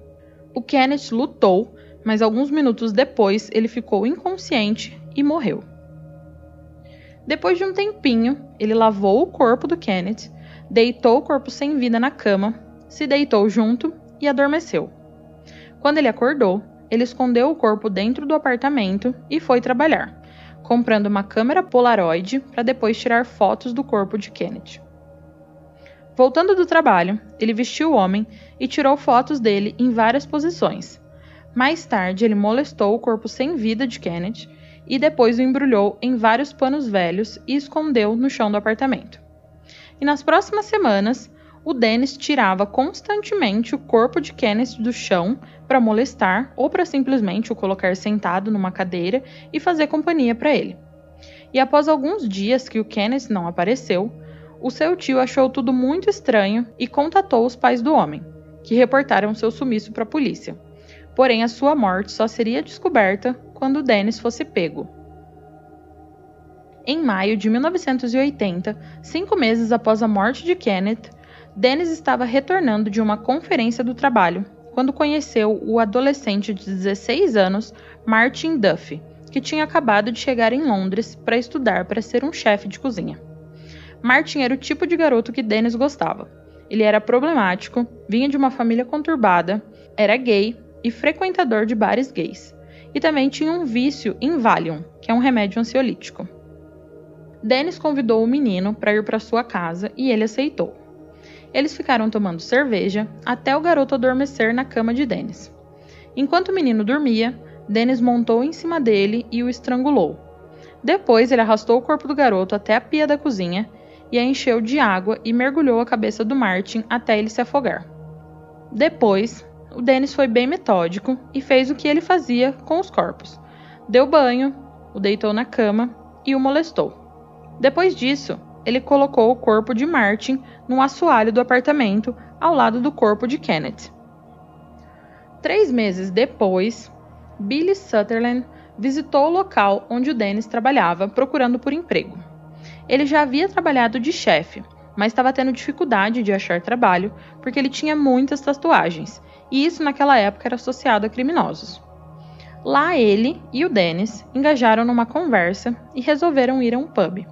O Kenneth lutou, mas alguns minutos depois ele ficou inconsciente e morreu. Depois de um tempinho, ele lavou o corpo do Kenneth, deitou o corpo sem vida na cama, se deitou junto e adormeceu. Quando ele acordou, ele escondeu o corpo dentro do apartamento e foi trabalhar, comprando uma câmera Polaroid para depois tirar fotos do corpo de Kenneth. Voltando do trabalho, ele vestiu o homem e tirou fotos dele em várias posições. Mais tarde, ele molestou o corpo sem vida de Kenneth e depois o embrulhou em vários panos velhos e escondeu no chão do apartamento. E nas próximas semanas, o Dennis tirava constantemente o corpo de Kenneth do chão para molestar ou para simplesmente o colocar sentado numa cadeira e fazer companhia para ele. E após alguns dias que o Kenneth não apareceu, o seu tio achou tudo muito estranho e contatou os pais do homem, que reportaram seu sumiço para a polícia. Porém, a sua morte só seria descoberta quando Dennis fosse pego. Em maio de 1980, cinco meses após a morte de Kenneth, Dennis estava retornando de uma conferência do trabalho quando conheceu o adolescente de 16 anos Martin Duffy, que tinha acabado de chegar em Londres para estudar para ser um chefe de cozinha. Martin era o tipo de garoto que Dennis gostava. Ele era problemático, vinha de uma família conturbada, era gay e frequentador de bares gays. E também tinha um vício em Valium, que é um remédio ansiolítico. Dennis convidou o menino para ir para sua casa e ele aceitou. Eles ficaram tomando cerveja até o garoto adormecer na cama de Dennis. Enquanto o menino dormia, Dennis montou em cima dele e o estrangulou. Depois, ele arrastou o corpo do garoto até a pia da cozinha e a encheu de água e mergulhou a cabeça do Martin até ele se afogar. Depois, o Dennis foi bem metódico e fez o que ele fazia com os corpos. Deu banho, o deitou na cama e o molestou. Depois disso, ele colocou o corpo de Martin num assoalho do apartamento ao lado do corpo de Kenneth. Três meses depois, Billy Sutherland visitou o local onde o Dennis trabalhava procurando por emprego. Ele já havia trabalhado de chefe, mas estava tendo dificuldade de achar trabalho porque ele tinha muitas tatuagens, e isso naquela época era associado a criminosos. Lá ele e o Dennis engajaram numa conversa e resolveram ir a um pub.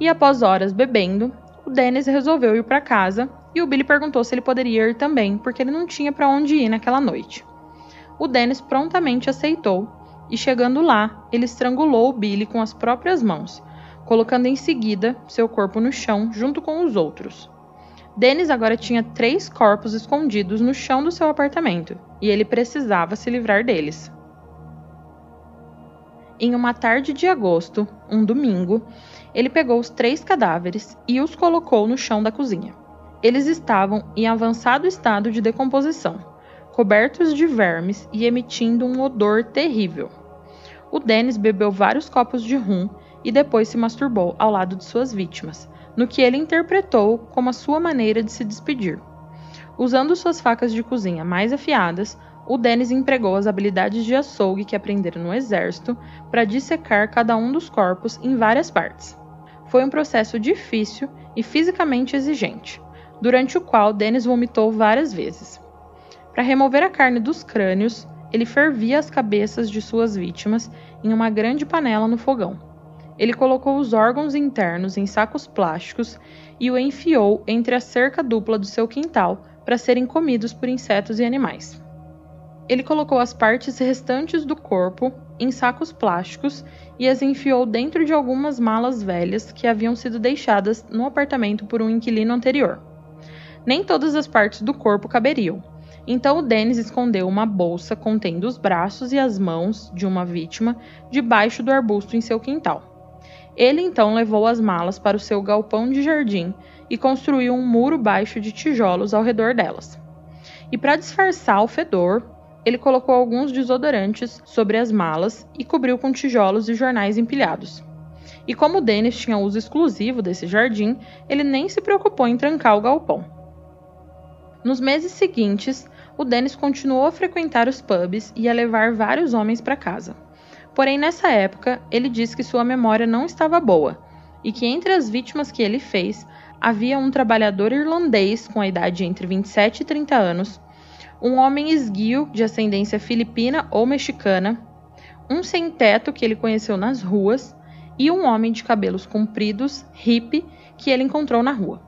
E após horas bebendo, o Dennis resolveu ir para casa e o Billy perguntou se ele poderia ir também, porque ele não tinha para onde ir naquela noite. O Dennis prontamente aceitou e chegando lá, ele estrangulou o Billy com as próprias mãos, colocando em seguida seu corpo no chão junto com os outros. Dennis agora tinha três corpos escondidos no chão do seu apartamento e ele precisava se livrar deles. Em uma tarde de agosto, um domingo, ele pegou os três cadáveres e os colocou no chão da cozinha. Eles estavam em avançado estado de decomposição, cobertos de vermes e emitindo um odor terrível. O Dennis bebeu vários copos de rum e depois se masturbou ao lado de suas vítimas, no que ele interpretou como a sua maneira de se despedir. Usando suas facas de cozinha mais afiadas, o Dennis empregou as habilidades de açougue que aprendera no exército para dissecar cada um dos corpos em várias partes. Foi um processo difícil e fisicamente exigente. durante o qual Dennis vomitou várias vezes. Para remover a carne dos crânios, ele fervia as cabeças de suas vítimas em uma grande panela no fogão. Ele colocou os órgãos internos em sacos plásticos e o enfiou entre a cerca dupla do seu quintal para serem comidos por insetos e animais. Ele colocou as partes restantes do corpo em sacos plásticos e as enfiou dentro de algumas malas velhas que haviam sido deixadas no apartamento por um inquilino anterior. Nem todas as partes do corpo caberiam, então o Dennis escondeu uma bolsa contendo os braços e as mãos de uma vítima debaixo do arbusto em seu quintal. Ele então levou as malas para o seu galpão de jardim e construiu um muro baixo de tijolos ao redor delas. E para disfarçar o fedor, ele colocou alguns desodorantes sobre as malas e cobriu com tijolos e jornais empilhados. E como Dennis tinha uso exclusivo desse jardim, ele nem se preocupou em trancar o galpão. Nos meses seguintes, o Dennis continuou a frequentar os pubs e a levar vários homens para casa. Porém, nessa época, ele disse que sua memória não estava boa e que entre as vítimas que ele fez havia um trabalhador irlandês com a idade entre 27 e 30 anos, um homem esguio de ascendência filipina ou mexicana, um sem-teto que ele conheceu nas ruas e um homem de cabelos compridos, hippie, que ele encontrou na rua.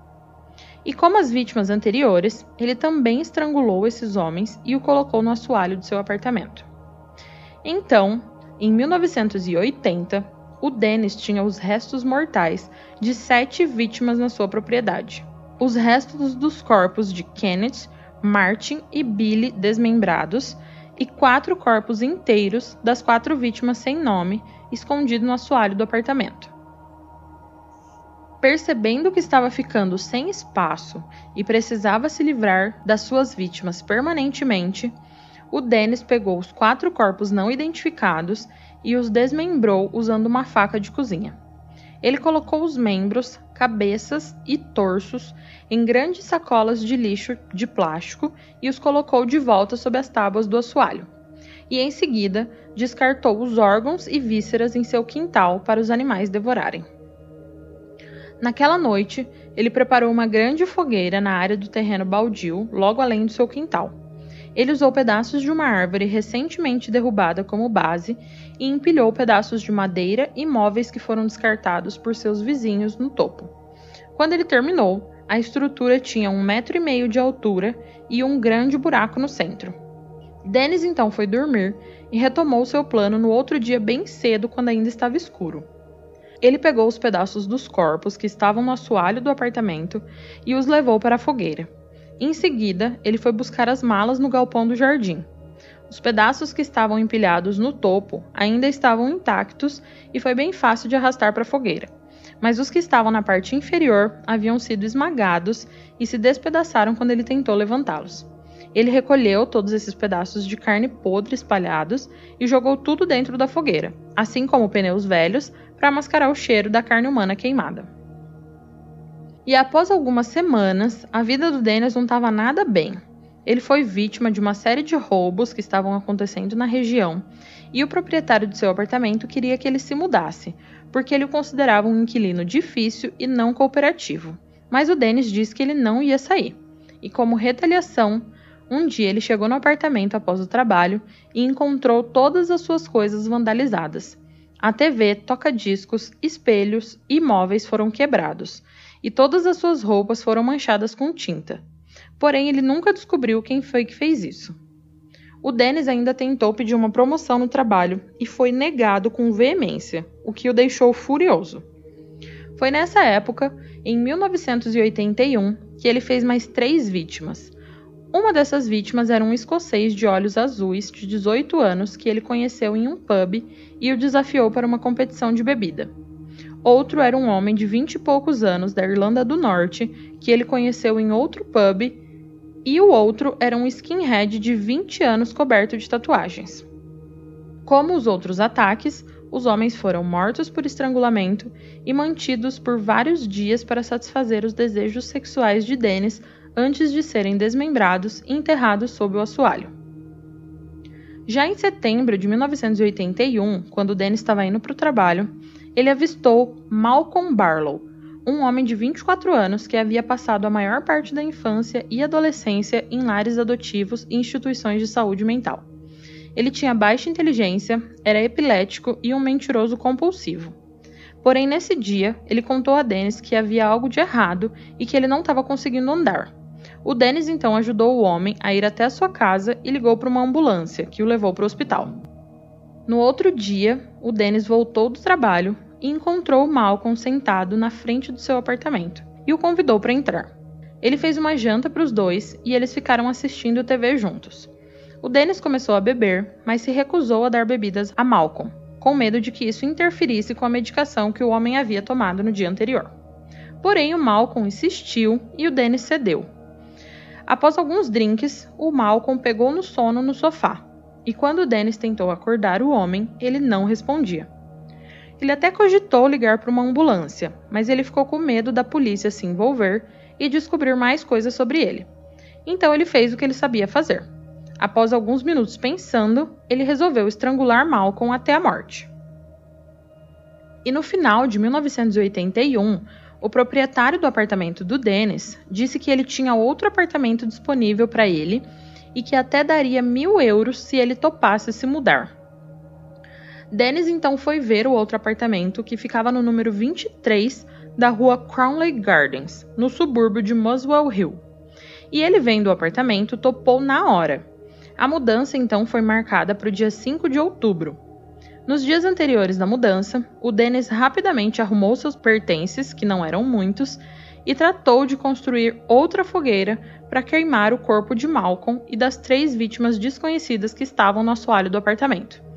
E como as vítimas anteriores, ele também estrangulou esses homens e o colocou no assoalho de seu apartamento. Então, em 1980, o Dennis tinha os restos mortais de sete vítimas na sua propriedade. Os restos dos corpos de Kenneth, Martin e Billy desmembrados e quatro corpos inteiros das quatro vítimas sem nome escondidos no assoalho do apartamento. Percebendo que estava ficando sem espaço e precisava se livrar das suas vítimas permanentemente, o Dennis pegou os quatro corpos não identificados e os desmembrou usando uma faca de cozinha. Ele colocou os membros, cabeças e torsos em grandes sacolas de lixo de plástico e os colocou de volta sob as tábuas do assoalho. E em seguida, descartou os órgãos e vísceras em seu quintal para os animais devorarem. Naquela noite, ele preparou uma grande fogueira na área do terreno baldio, logo além do seu quintal. Ele usou pedaços de uma árvore recentemente derrubada como base e empilhou pedaços de madeira e móveis que foram descartados por seus vizinhos no topo. Quando ele terminou, a estrutura tinha um metro e meio de altura e um grande buraco no centro. Dennis então foi dormir e retomou seu plano no outro dia bem cedo, quando ainda estava escuro. Ele pegou os pedaços dos corpos que estavam no assoalho do apartamento e os levou para a fogueira. Em seguida, ele foi buscar as malas no galpão do jardim. Os pedaços que estavam empilhados no topo ainda estavam intactos e foi bem fácil de arrastar para a fogueira. Mas os que estavam na parte inferior haviam sido esmagados e se despedaçaram quando ele tentou levantá-los. Ele recolheu todos esses pedaços de carne podre espalhados e jogou tudo dentro da fogueira, assim como pneus velhos, para mascarar o cheiro da carne humana queimada. E após algumas semanas, a vida do Dennis não estava nada bem. Ele foi vítima de uma série de roubos que estavam acontecendo na região, e o proprietário de seu apartamento queria que ele se mudasse, porque ele o considerava um inquilino difícil e não cooperativo. Mas o Dennis disse que ele não ia sair. E como retaliação, um dia ele chegou no apartamento após o trabalho e encontrou todas as suas coisas vandalizadas. A TV, toca-discos, espelhos e móveis foram quebrados, e todas as suas roupas foram manchadas com tinta. Porém, ele nunca descobriu quem foi que fez isso. O Dennis ainda tentou pedir uma promoção no trabalho e foi negado com veemência, o que o deixou furioso. Foi nessa época, em 1981, que ele fez mais três vítimas. Uma dessas vítimas era um escocês de olhos azuis de 18 anos que ele conheceu em um pub e o desafiou para uma competição de bebida. Outro era um homem de vinte e poucos anos da Irlanda do Norte que ele conheceu em outro pub e o outro era um skinhead de 20 anos coberto de tatuagens. Como os outros ataques, os homens foram mortos por estrangulamento e mantidos por vários dias para satisfazer os desejos sexuais de Dennis antes de serem desmembrados e enterrados sob o assoalho. Já em setembro de 1981, quando Dennis estava indo para o trabalho, ele avistou Malcolm Barlow, um homem de 24 anos que havia passado a maior parte da infância e adolescência em lares adotivos e instituições de saúde mental. Ele tinha baixa inteligência, era epilético e um mentiroso compulsivo. Porém, nesse dia, ele contou a Dennis que havia algo de errado e que ele não estava conseguindo andar. O Dennis então ajudou o homem a ir até a sua casa e ligou para uma ambulância, que o levou para o hospital. No outro dia, o Dennis voltou do trabalho e encontrou Malcolm sentado na frente do seu apartamento e o convidou para entrar. Ele fez uma janta para os dois e eles ficaram assistindo TV juntos. O Dennis começou a beber, mas se recusou a dar bebidas a Malcolm, com medo de que isso interferisse com a medicação que o homem havia tomado no dia anterior. Porém, o Malcolm insistiu e o Dennis cedeu. Após alguns drinks, o Malcolm pegou no sono no sofá, e quando o Dennis tentou acordar o homem, ele não respondia. Ele até cogitou ligar para uma ambulância, mas ele ficou com medo da polícia se envolver e descobrir mais coisas sobre ele. Então ele fez o que ele sabia fazer. Após alguns minutos pensando, ele resolveu estrangular Malcolm até a morte. E no final de 1981, o proprietário do apartamento do Dennis disse que ele tinha outro apartamento disponível para ele e que até daria mil euros se ele topasse se mudar. Dennis então foi ver o outro apartamento que ficava no número 23 da rua Crownley Gardens, no subúrbio de Muswell Hill. E ele vendo o apartamento topou na hora. A mudança então foi marcada para o dia 5 de outubro. Nos dias anteriores da mudança, o Dennis rapidamente arrumou seus pertences, que não eram muitos, e tratou de construir outra fogueira para queimar o corpo de Malcolm e das três vítimas desconhecidas que estavam no assoalho do apartamento.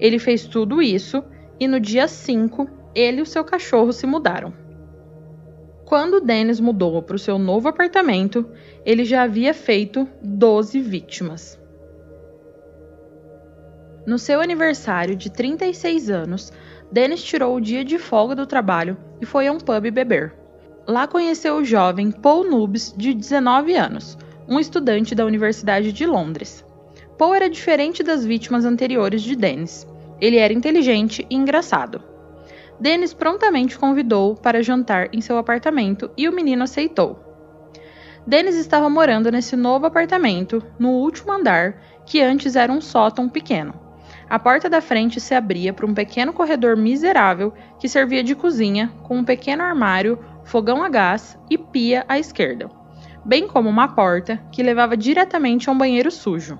Ele fez tudo isso e no dia 5, ele e o seu cachorro se mudaram. Quando Dennis mudou para o seu novo apartamento, ele já havia feito 12 vítimas. No seu aniversário de 36 anos, Dennis tirou o dia de folga do trabalho e foi a um pub beber. Lá conheceu o jovem Paul Nubes, de 19 anos, um estudante da Universidade de Londres. Paul era diferente das vítimas anteriores de Dennis. Ele era inteligente e engraçado. Dennis prontamente convidou para jantar em seu apartamento e o menino aceitou. Dennis estava morando nesse novo apartamento, no último andar, que antes era um sótão pequeno. A porta da frente se abria para um pequeno corredor miserável que servia de cozinha, com um pequeno armário, fogão a gás e pia à esquerda, bem como uma porta que levava diretamente a um banheiro sujo.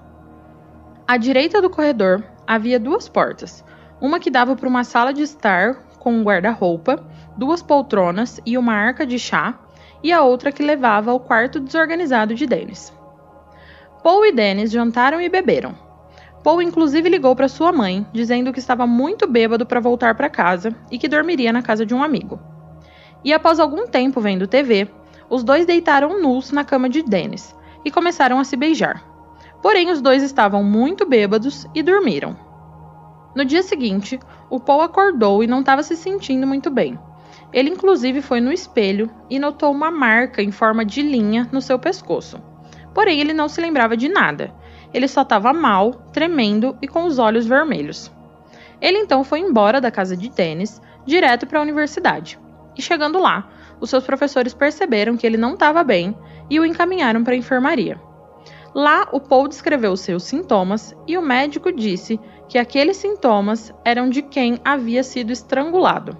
À direita do corredor havia duas portas, uma que dava para uma sala de estar com um guarda-roupa, duas poltronas e uma arca de chá, e a outra que levava ao quarto desorganizado de Dennis. Paul e Dennis jantaram e beberam. Paul inclusive ligou para sua mãe, dizendo que estava muito bêbado para voltar para casa e que dormiria na casa de um amigo. E após algum tempo vendo TV, os dois deitaram nus na cama de Dennis e começaram a se beijar. Porém, os dois estavam muito bêbados e dormiram. No dia seguinte, o Paul acordou e não estava se sentindo muito bem. Ele, inclusive, foi no espelho e notou uma marca em forma de linha no seu pescoço. Porém, ele não se lembrava de nada. Ele só estava mal, tremendo e com os olhos vermelhos. Ele então foi embora da casa de tênis, direto para a universidade. E chegando lá, os seus professores perceberam que ele não estava bem e o encaminharam para a enfermaria. Lá, o Paul descreveu seus sintomas e o médico disse que aqueles sintomas eram de quem havia sido estrangulado.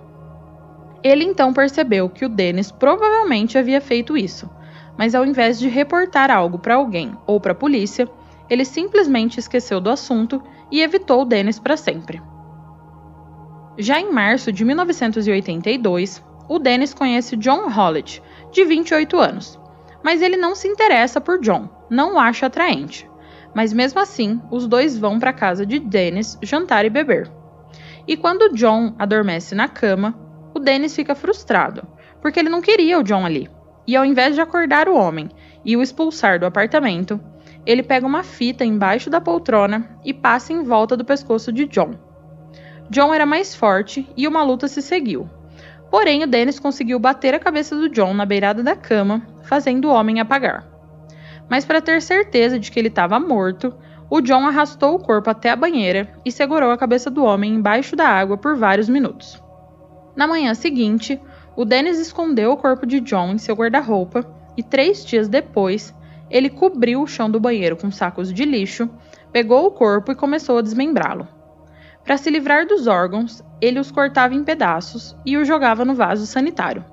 Ele então percebeu que o Dennis provavelmente havia feito isso, mas ao invés de reportar algo para alguém ou para a polícia, ele simplesmente esqueceu do assunto e evitou o Dennis para sempre. Já em março de 1982, o Dennis conhece John Hollitt, de 28 anos, mas ele não se interessa por John, não o acha atraente. Mas mesmo assim, os dois vão para casa de Dennis jantar e beber. E quando John adormece na cama, o Dennis fica frustrado, porque ele não queria o John ali. E ao invés de acordar o homem e o expulsar do apartamento, ele pega uma fita embaixo da poltrona e passa em volta do pescoço de John. John era mais forte e uma luta se seguiu. Porém, o Dennis conseguiu bater a cabeça do John na beirada da cama, fazendo o homem apagar. Mas para ter certeza de que ele estava morto, o John arrastou o corpo até a banheira e segurou a cabeça do homem embaixo da água por vários minutos. Na manhã seguinte, O Dennis escondeu o corpo de John em seu guarda-roupa e três dias depois ele cobriu o chão do banheiro com sacos de lixo, pegou o corpo e começou a desmembrá-lo. Para se livrar dos órgãos, ele os cortava em pedaços e os jogava no vaso sanitário.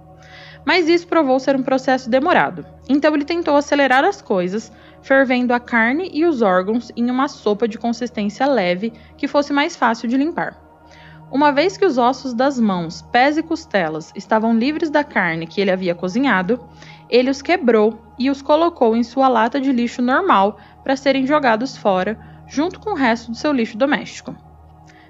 Mas isso provou ser um processo demorado, então ele tentou acelerar as coisas, fervendo a carne e os órgãos em uma sopa de consistência leve que fosse mais fácil de limpar. Uma vez que os ossos das mãos, pés e costelas estavam livres da carne que ele havia cozinhado, ele os quebrou e os colocou em sua lata de lixo normal para serem jogados fora, junto com o resto do seu lixo doméstico.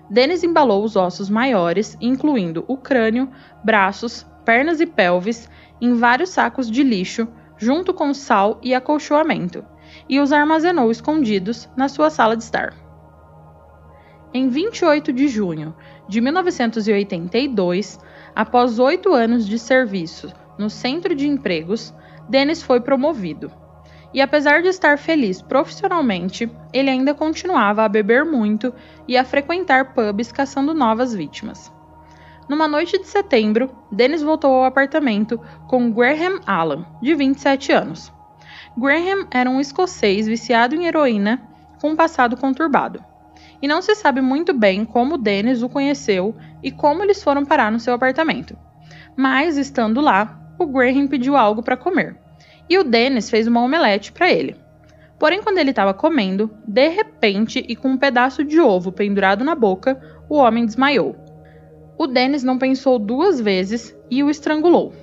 Dennis embalou os ossos maiores, incluindo o crânio, braços, pernas e pelvis, em vários sacos de lixo, junto com sal e acolchoamento, e os armazenou escondidos na sua sala de estar. Em 28 de junho de 1982, após oito anos de serviço no centro de empregos, Dennis foi promovido. E apesar de estar feliz profissionalmente, ele ainda continuava a beber muito e a frequentar pubs caçando novas vítimas. Numa noite de setembro, Dennis voltou ao apartamento com Graham Allen, de 27 anos. Graham era um escocês viciado em heroína com um passado conturbado e não se sabe muito bem como Dennis o conheceu e como eles foram parar no seu apartamento. Mas, estando lá, o Graham pediu algo para comer, e o Dennis fez uma omelete para ele. Porém, quando ele estava comendo, de repente e com um pedaço de ovo pendurado na boca, o homem desmaiou. O Dennis não pensou duas vezes e o estrangulou.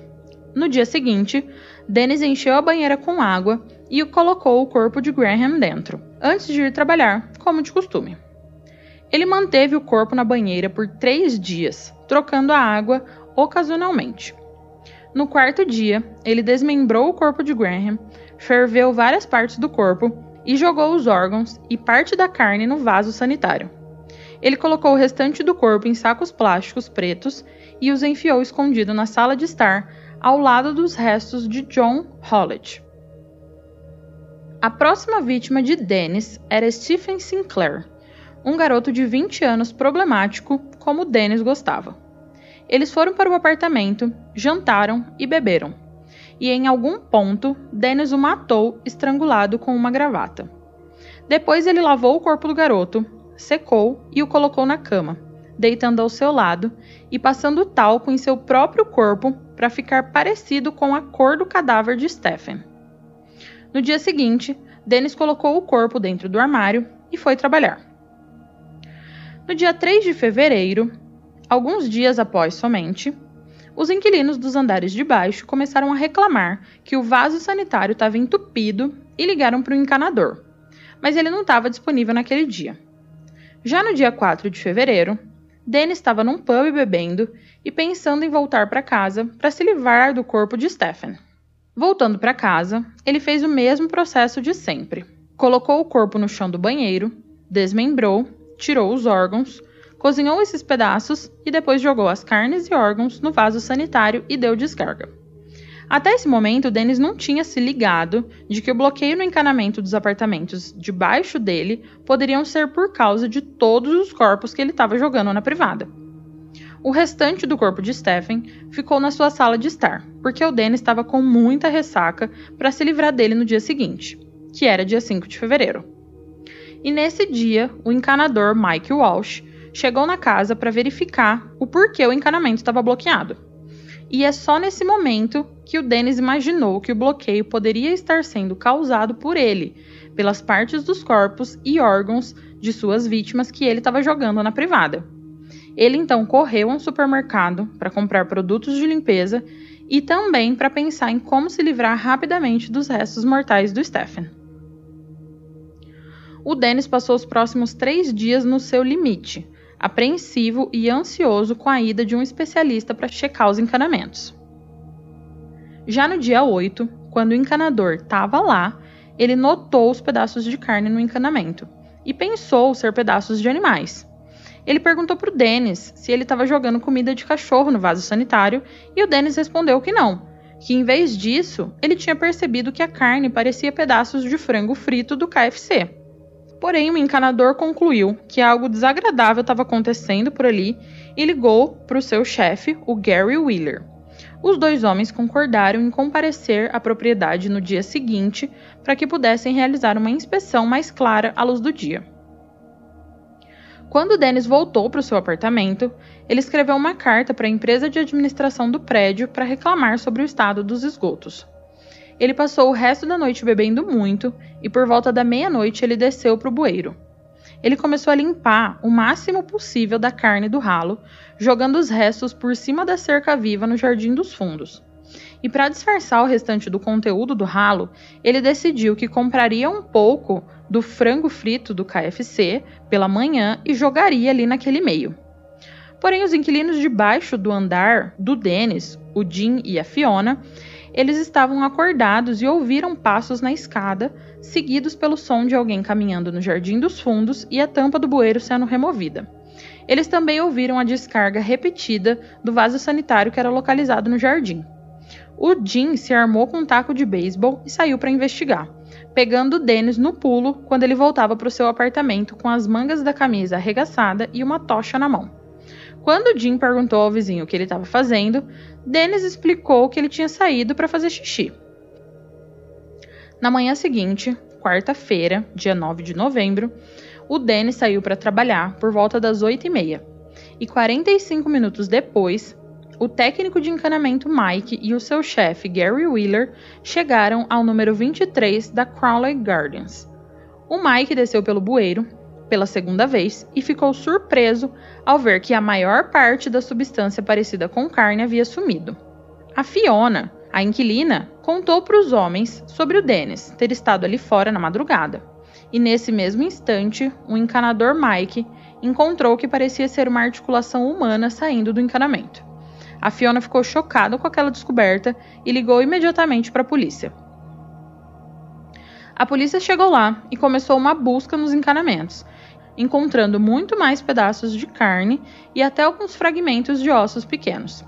No dia seguinte, Dennis encheu a banheira com água e colocou o corpo de Graham dentro, antes de ir trabalhar, como de costume. Ele manteve o corpo na banheira por três dias, trocando a água ocasionalmente. No quarto dia, ele desmembrou o corpo de Graham, ferveu várias partes do corpo e jogou os órgãos e parte da carne no vaso sanitário. Ele colocou o restante do corpo em sacos plásticos pretos e os enfiou escondido na sala de estar, ao lado dos restos de John Hollett. A próxima vítima de Dennis era Stephen Sinclair, um garoto de 20 anos problemático, como Dennis gostava. Eles foram para o apartamento, jantaram e beberam. E em algum ponto, Dennis o matou estrangulado com uma gravata. Depois ele lavou o corpo do garoto, secou e o colocou na cama, deitando ao seu lado e passando talco em seu próprio corpo para ficar parecido com a cor do cadáver de Stephen. No dia seguinte, Dennis colocou o corpo dentro do armário e foi trabalhar. No dia 3 de fevereiro, alguns dias após somente, os inquilinos dos andares de baixo começaram a reclamar que o vaso sanitário estava entupido e ligaram para o encanador, mas ele não estava disponível naquele dia. Já no dia 4 de fevereiro, Danny estava num pub bebendo e pensando em voltar para casa para se livrar do corpo de Stephen. Voltando para casa, ele fez o mesmo processo de sempre. Colocou o corpo no chão do banheiro, desmembrou tirou os órgãos, cozinhou esses pedaços e depois jogou as carnes e órgãos no vaso sanitário e deu descarga. Até esse momento, Dennis não tinha se ligado de que o bloqueio no encanamento dos apartamentos debaixo dele poderiam ser por causa de todos os corpos que ele estava jogando na privada. O restante do corpo de Stephen ficou na sua sala de estar, porque o Dennis estava com muita ressaca para se livrar dele no dia seguinte, que era dia 5 de fevereiro. E nesse dia, o encanador Mike Walsh chegou na casa para verificar o porquê o encanamento estava bloqueado. E é só nesse momento que o Dennis imaginou que o bloqueio poderia estar sendo causado por ele, pelas partes dos corpos e órgãos de suas vítimas que ele estava jogando na privada. Ele então correu a um supermercado para comprar produtos de limpeza e também para pensar em como se livrar rapidamente dos restos mortais do Stephen o Dennis passou os próximos três dias no seu limite, apreensivo e ansioso com a ida de um especialista para checar os encanamentos. Já no dia 8, quando o encanador estava lá, ele notou os pedaços de carne no encanamento e pensou ser pedaços de animais. Ele perguntou para o Dennis se ele estava jogando comida de cachorro no vaso sanitário e o Dennis respondeu que não, que em vez disso ele tinha percebido que a carne parecia pedaços de frango frito do KFC. Porém, o encanador concluiu que algo desagradável estava acontecendo por ali e ligou para o seu chefe, o Gary Wheeler. os dois homens concordaram em comparecer à propriedade no dia seguinte para que pudessem realizar uma inspeção mais clara à luz do dia. Quando Dennis voltou para o seu apartamento, ele escreveu uma carta para a empresa de administração do prédio para reclamar sobre o estado dos esgotos. Ele passou o resto da noite bebendo muito e por volta da meia-noite ele desceu para o bueiro. Ele começou a limpar o máximo possível da carne do ralo, jogando os restos por cima da cerca viva no jardim dos fundos. E para disfarçar o restante do conteúdo do ralo, ele decidiu que compraria um pouco do frango frito do KFC pela manhã e jogaria ali naquele meio. Porém, os inquilinos de baixo do andar do Dennis, o Jim e a Fiona, eles estavam acordados e ouviram passos na escada, seguidos pelo som de alguém caminhando no jardim dos fundos e a tampa do bueiro sendo removida. Eles também ouviram a descarga repetida do vaso sanitário que era localizado no jardim. O Jim se armou com um taco de beisebol e saiu para investigar, pegando Dennis no pulo quando ele voltava para o seu apartamento com as mangas da camisa arregaçada e uma tocha na mão. Quando Jim perguntou ao vizinho o que ele estava fazendo, Dennis explicou que ele tinha saído para fazer xixi. Na manhã seguinte, quarta-feira, dia 9 de novembro, o Dennis saiu para trabalhar por volta das 8 e meia. E 45 minutos depois, o técnico de encanamento Mike e o seu chefe Gary Wheeler chegaram ao número 23 da Crowley Gardens. O Mike desceu pelo bueiro pela segunda vez e ficou surpreso ao ver que a maior parte da substância parecida com carne havia sumido. A Fiona, a inquilina, contou para os homens sobre o Dennis ter estado ali fora na madrugada. E nesse mesmo instante, o encanador Mike encontrou o que parecia ser uma articulação humana saindo do encanamento. A Fiona ficou chocada com aquela descoberta e ligou imediatamente para a polícia. A polícia chegou lá e começou uma busca nos encanamentos, encontrando muito mais pedaços de carne e até alguns fragmentos de ossos pequenos.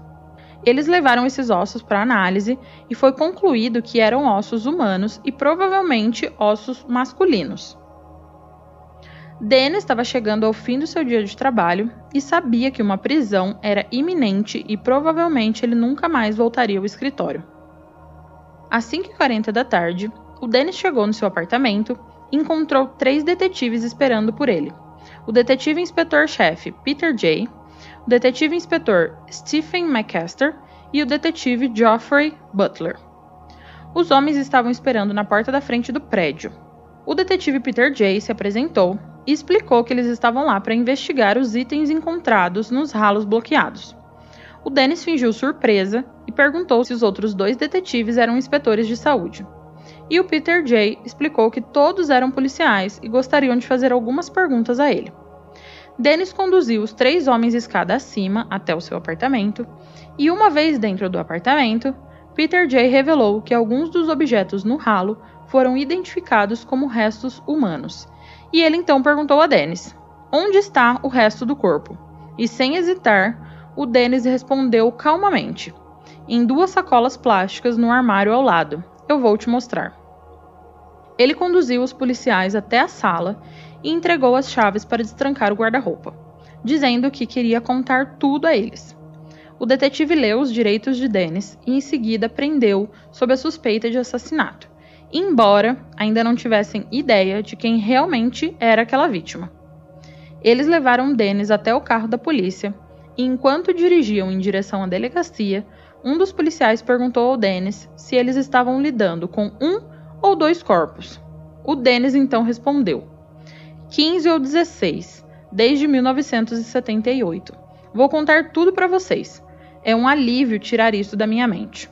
Eles levaram esses ossos para análise e foi concluído que eram ossos humanos e provavelmente ossos masculinos. Dennis estava chegando ao fim do seu dia de trabalho e sabia que uma prisão era iminente e provavelmente ele nunca mais voltaria ao escritório. Às 5h40 da tarde, o Dennis chegou no seu apartamento encontrou três detetives esperando por ele: o detetive inspetor-chefe Peter Jay, o detetive inspetor Stephen McCaster e o detetive Geoffrey Butler. Os homens estavam esperando na porta da frente do prédio. O detetive Peter Jay se apresentou e explicou que eles estavam lá para investigar os itens encontrados nos ralos bloqueados. O Dennis fingiu surpresa e perguntou se os outros dois detetives eram inspetores de saúde e o Peter Jay explicou que todos eram policiais e gostariam de fazer algumas perguntas a ele. Dennis conduziu os três homens escada acima até o seu apartamento, e uma vez dentro do apartamento, Peter Jay revelou que alguns dos objetos no ralo foram identificados como restos humanos. E ele então perguntou a Dennis: onde está o resto do corpo? E sem hesitar, o Dennis respondeu calmamente: em duas sacolas plásticas no armário ao lado, eu vou te mostrar. Ele conduziu os policiais até a sala e entregou as chaves para destrancar o guarda-roupa, dizendo que queria contar tudo a eles. O detetive leu os direitos de Dennis e em seguida prendeu sob a suspeita de assassinato, embora ainda não tivessem ideia de quem realmente era aquela vítima. Eles levaram Dennis até o carro da polícia e, enquanto dirigiam em direção à delegacia, um dos policiais perguntou ao Dennis se eles estavam lidando com um ou dois corpos. O Dennis então respondeu: 15 ou 16, desde 1978. Vou contar tudo para vocês. É um alívio tirar isso da minha mente.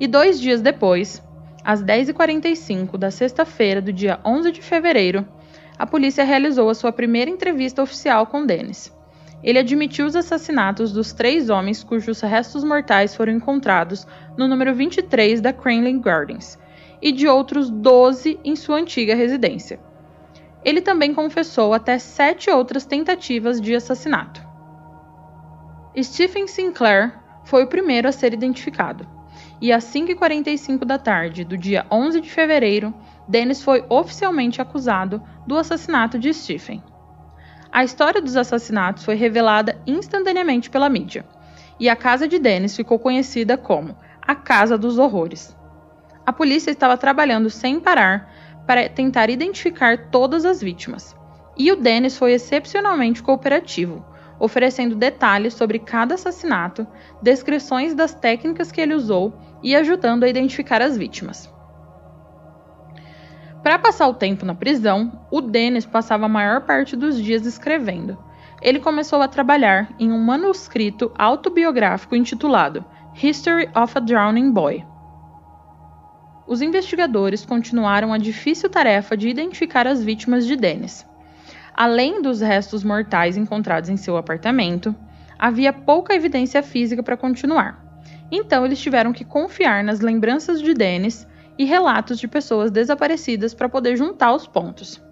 E dois dias depois, às 10h45 da sexta-feira do dia 11 de fevereiro, a polícia realizou a sua primeira entrevista oficial com Dennis. Ele admitiu os assassinatos dos três homens cujos restos mortais foram encontrados no número 23 da Cranley Gardens e de outros 12 em sua antiga residência. Ele também confessou até sete outras tentativas de assassinato. Stephen Sinclair foi o primeiro a ser identificado, e às 5h45 da tarde do dia 11 de fevereiro, Dennis foi oficialmente acusado do assassinato de Stephen. A história dos assassinatos foi revelada instantaneamente pela mídia, e a casa de Dennis ficou conhecida como a Casa dos Horrores. A polícia estava trabalhando sem parar para tentar identificar todas as vítimas, e o Dennis foi excepcionalmente cooperativo, oferecendo detalhes sobre cada assassinato, descrições das técnicas que ele usou e ajudando a identificar as vítimas. Para passar o tempo na prisão, o Dennis passava a maior parte dos dias escrevendo. Ele começou a trabalhar em um manuscrito autobiográfico intitulado History of a Drowning Boy. Os investigadores continuaram a difícil tarefa de identificar as vítimas de Dennis. Além dos restos mortais encontrados em seu apartamento, havia pouca evidência física para continuar. Então eles tiveram que confiar nas lembranças de Dennis e relatos de pessoas desaparecidas para poder juntar os pontos.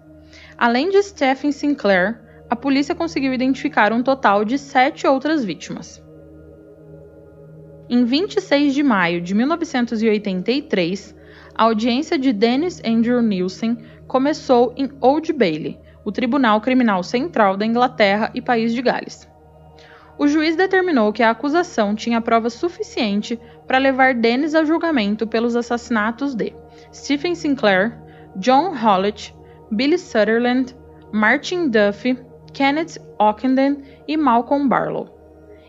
Além de Stephen Sinclair, a polícia conseguiu identificar um total de sete outras vítimas. Em 26 de maio de 1983, a audiência de Dennis Andrew Nielsen começou em Old Bailey, o Tribunal Criminal Central da Inglaterra e País de Gales. O juiz determinou que a acusação tinha prova suficiente para levar Dennis a julgamento pelos assassinatos de Stephen Sinclair, John Hollett, Billy Sutherland, Martin Duffy, Kenneth Ockenden e Malcolm Barlow,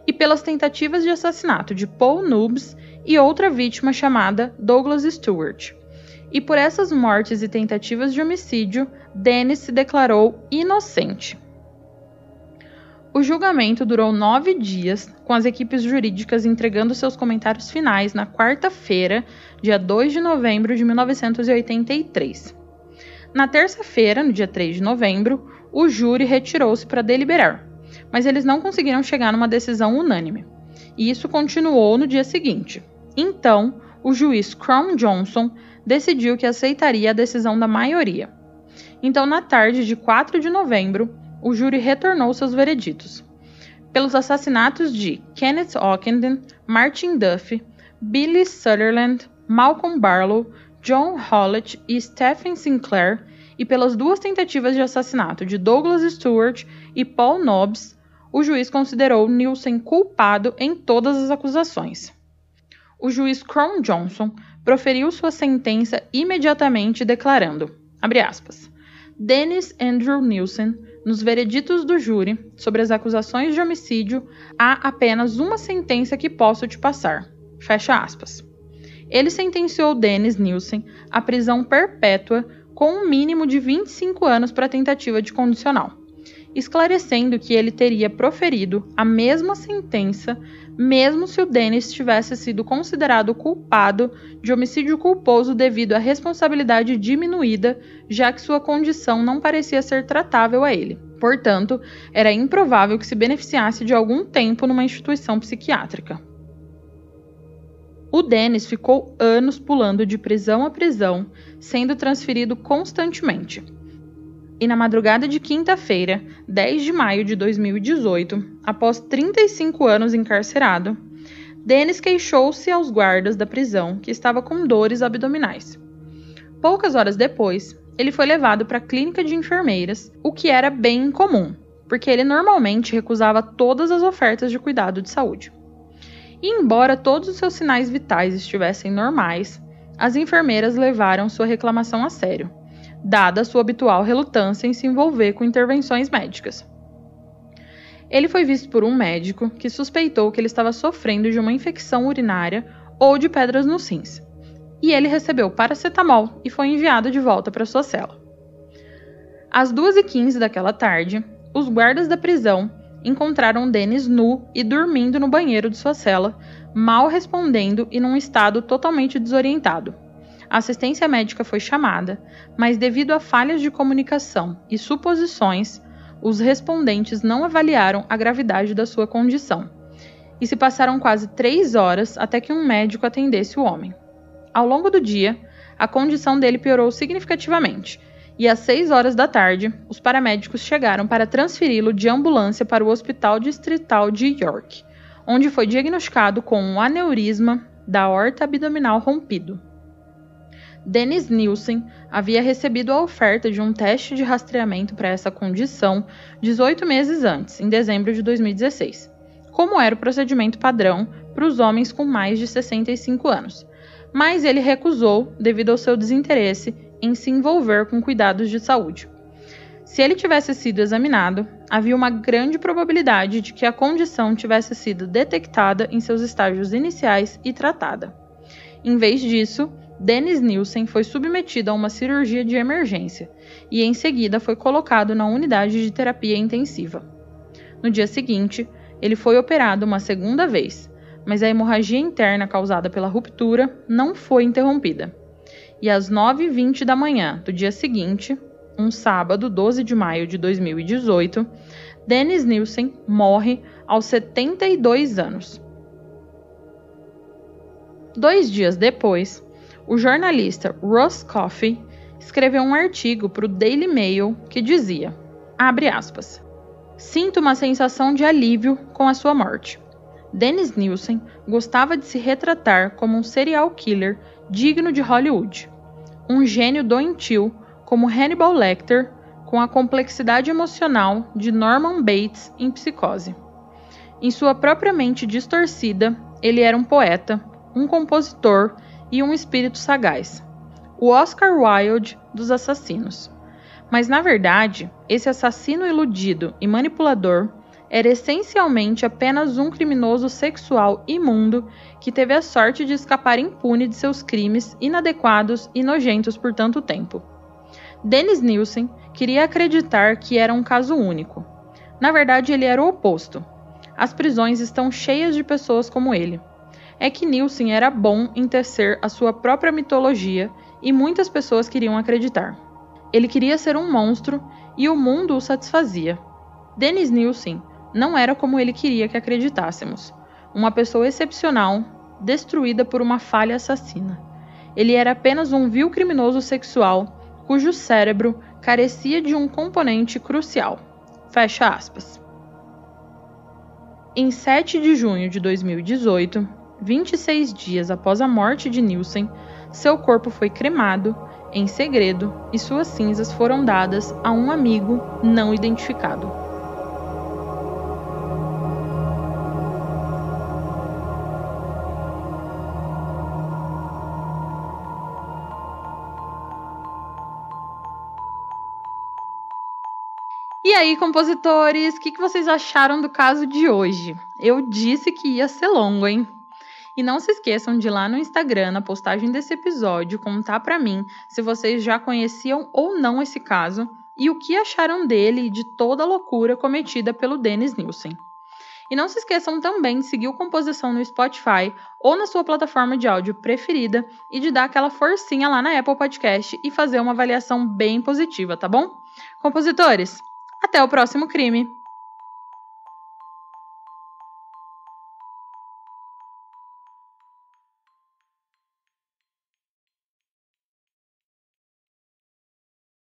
e pelas tentativas de assassinato de Paul Noobs e outra vítima chamada Douglas Stewart. E por essas mortes e tentativas de homicídio, Dennis se declarou inocente. O julgamento durou nove dias, com as equipes jurídicas entregando seus comentários finais na quarta-feira, dia 2 de novembro de 1983. Na terça-feira, no dia 3 de novembro, o júri retirou-se para deliberar, mas eles não conseguiram chegar numa decisão unânime. E isso continuou no dia seguinte. Então, o juiz Crum Johnson decidiu que aceitaria a decisão da maioria. Então, na tarde de 4 de novembro, o júri retornou seus vereditos. Pelos assassinatos de Kenneth Ockenden, Martin Duffy, Billy Sutherland, Malcolm Barlow, John Hollett e Stephen Sinclair, e pelas duas tentativas de assassinato de Douglas Stewart e Paul Nobbs, o juiz considerou Nielsen culpado em todas as acusações. O juiz Cron Johnson proferiu sua sentença imediatamente declarando, aspas, Dennis Andrew Nielsen, nos vereditos do júri sobre as acusações de homicídio, há apenas uma sentença que posso te passar. Fecha aspas. Ele sentenciou Dennis Nielsen à prisão perpétua com um mínimo de 25 anos para tentativa de condicional, esclarecendo que ele teria proferido a mesma sentença mesmo se o Dennis tivesse sido considerado culpado de homicídio culposo devido à responsabilidade diminuída, já que sua condição não parecia ser tratável a ele. Portanto, era improvável que se beneficiasse de algum tempo numa instituição psiquiátrica. O Dennis ficou anos pulando de prisão a prisão, sendo transferido constantemente e na madrugada de quinta-feira, 10 de maio de 2018, após 35 anos encarcerado, Dennis queixou-se aos guardas da prisão que estava com dores abdominais. Poucas horas depois, ele foi levado para a clínica de enfermeiras, o que era bem incomum, porque ele normalmente recusava todas as ofertas de cuidado de saúde. E embora todos os seus sinais vitais estivessem normais, as enfermeiras levaram sua reclamação a sério dada sua habitual relutância em se envolver com intervenções médicas. Ele foi visto por um médico que suspeitou que ele estava sofrendo de uma infecção urinária ou de pedras nos rins, e ele recebeu paracetamol e foi enviado de volta para sua cela. Às 2h15 daquela tarde, os guardas da prisão encontraram Dennis nu e dormindo no banheiro de sua cela, mal respondendo e num estado totalmente desorientado. A assistência médica foi chamada, mas devido a falhas de comunicação e suposições, os respondentes não avaliaram a gravidade da sua condição. E se passaram quase três horas até que um médico atendesse o homem. Ao longo do dia, a condição dele piorou significativamente, e às seis horas da tarde, os paramédicos chegaram para transferi-lo de ambulância para o Hospital Distrital de York, onde foi diagnosticado com um aneurisma da aorta abdominal rompido. Dennis Nielsen havia recebido a oferta de um teste de rastreamento para essa condição 18 meses antes, em dezembro de 2016, como era o procedimento padrão para os homens com mais de 65 anos, mas ele recusou devido ao seu desinteresse em se envolver com cuidados de saúde. Se ele tivesse sido examinado, havia uma grande probabilidade de que a condição tivesse sido detectada em seus estágios iniciais e tratada. Em vez disso, Dennis Nielsen foi submetido a uma cirurgia de emergência e em seguida foi colocado na unidade de terapia intensiva. No dia seguinte, ele foi operado uma segunda vez, mas a hemorragia interna causada pela ruptura não foi interrompida. E às 9h20 da manhã do dia seguinte, um sábado, 12 de maio de 2018, Dennis Nielsen morre aos 72 anos. Dois dias depois, o jornalista Ross Coffey escreveu um artigo para o Daily Mail que dizia, aspas, Sinto uma sensação de alívio com a sua morte. Dennis Nielsen gostava de se retratar como um serial killer digno de Hollywood. Um gênio doentio como Hannibal Lecter, com a complexidade emocional de Norman Bates em Psicose. Em sua própria mente distorcida, ele era um poeta, um compositor e um espírito sagaz. O Oscar Wilde dos assassinos. Mas na verdade, esse assassino iludido e manipulador era essencialmente apenas um criminoso sexual imundo que teve a sorte de escapar impune de seus crimes inadequados e nojentos por tanto tempo. Dennis Nielsen queria acreditar que era um caso único. Na verdade, ele era o oposto. As prisões estão cheias de pessoas como ele é que Nielsen era bom em tecer a sua própria mitologia e muitas pessoas queriam acreditar. Ele queria ser um monstro e o mundo o satisfazia. Dennis Nielsen não era como ele queria que acreditássemos, uma pessoa excepcional, destruída por uma falha assassina. Ele era apenas um vil criminoso sexual cujo cérebro carecia de um componente crucial. Fecha aspas. Em 7 de junho de 2018, 26 dias após a morte de Nielsen, seu corpo foi cremado em segredo e suas cinzas foram dadas a um amigo não identificado. E aí, compositores, o que, que vocês acharam do caso de hoje? Eu disse que ia ser longo, hein? E não se esqueçam de ir lá no Instagram, na postagem desse episódio, contar para mim se vocês já conheciam ou não esse caso e o que acharam dele e de toda a loucura cometida pelo Dennis Nielsen. E não se esqueçam também de seguir o Composição no Spotify ou na sua plataforma de áudio preferida e de dar aquela forcinha lá na Apple Podcast e fazer uma avaliação bem positiva, tá bom? Compositores, até o próximo crime!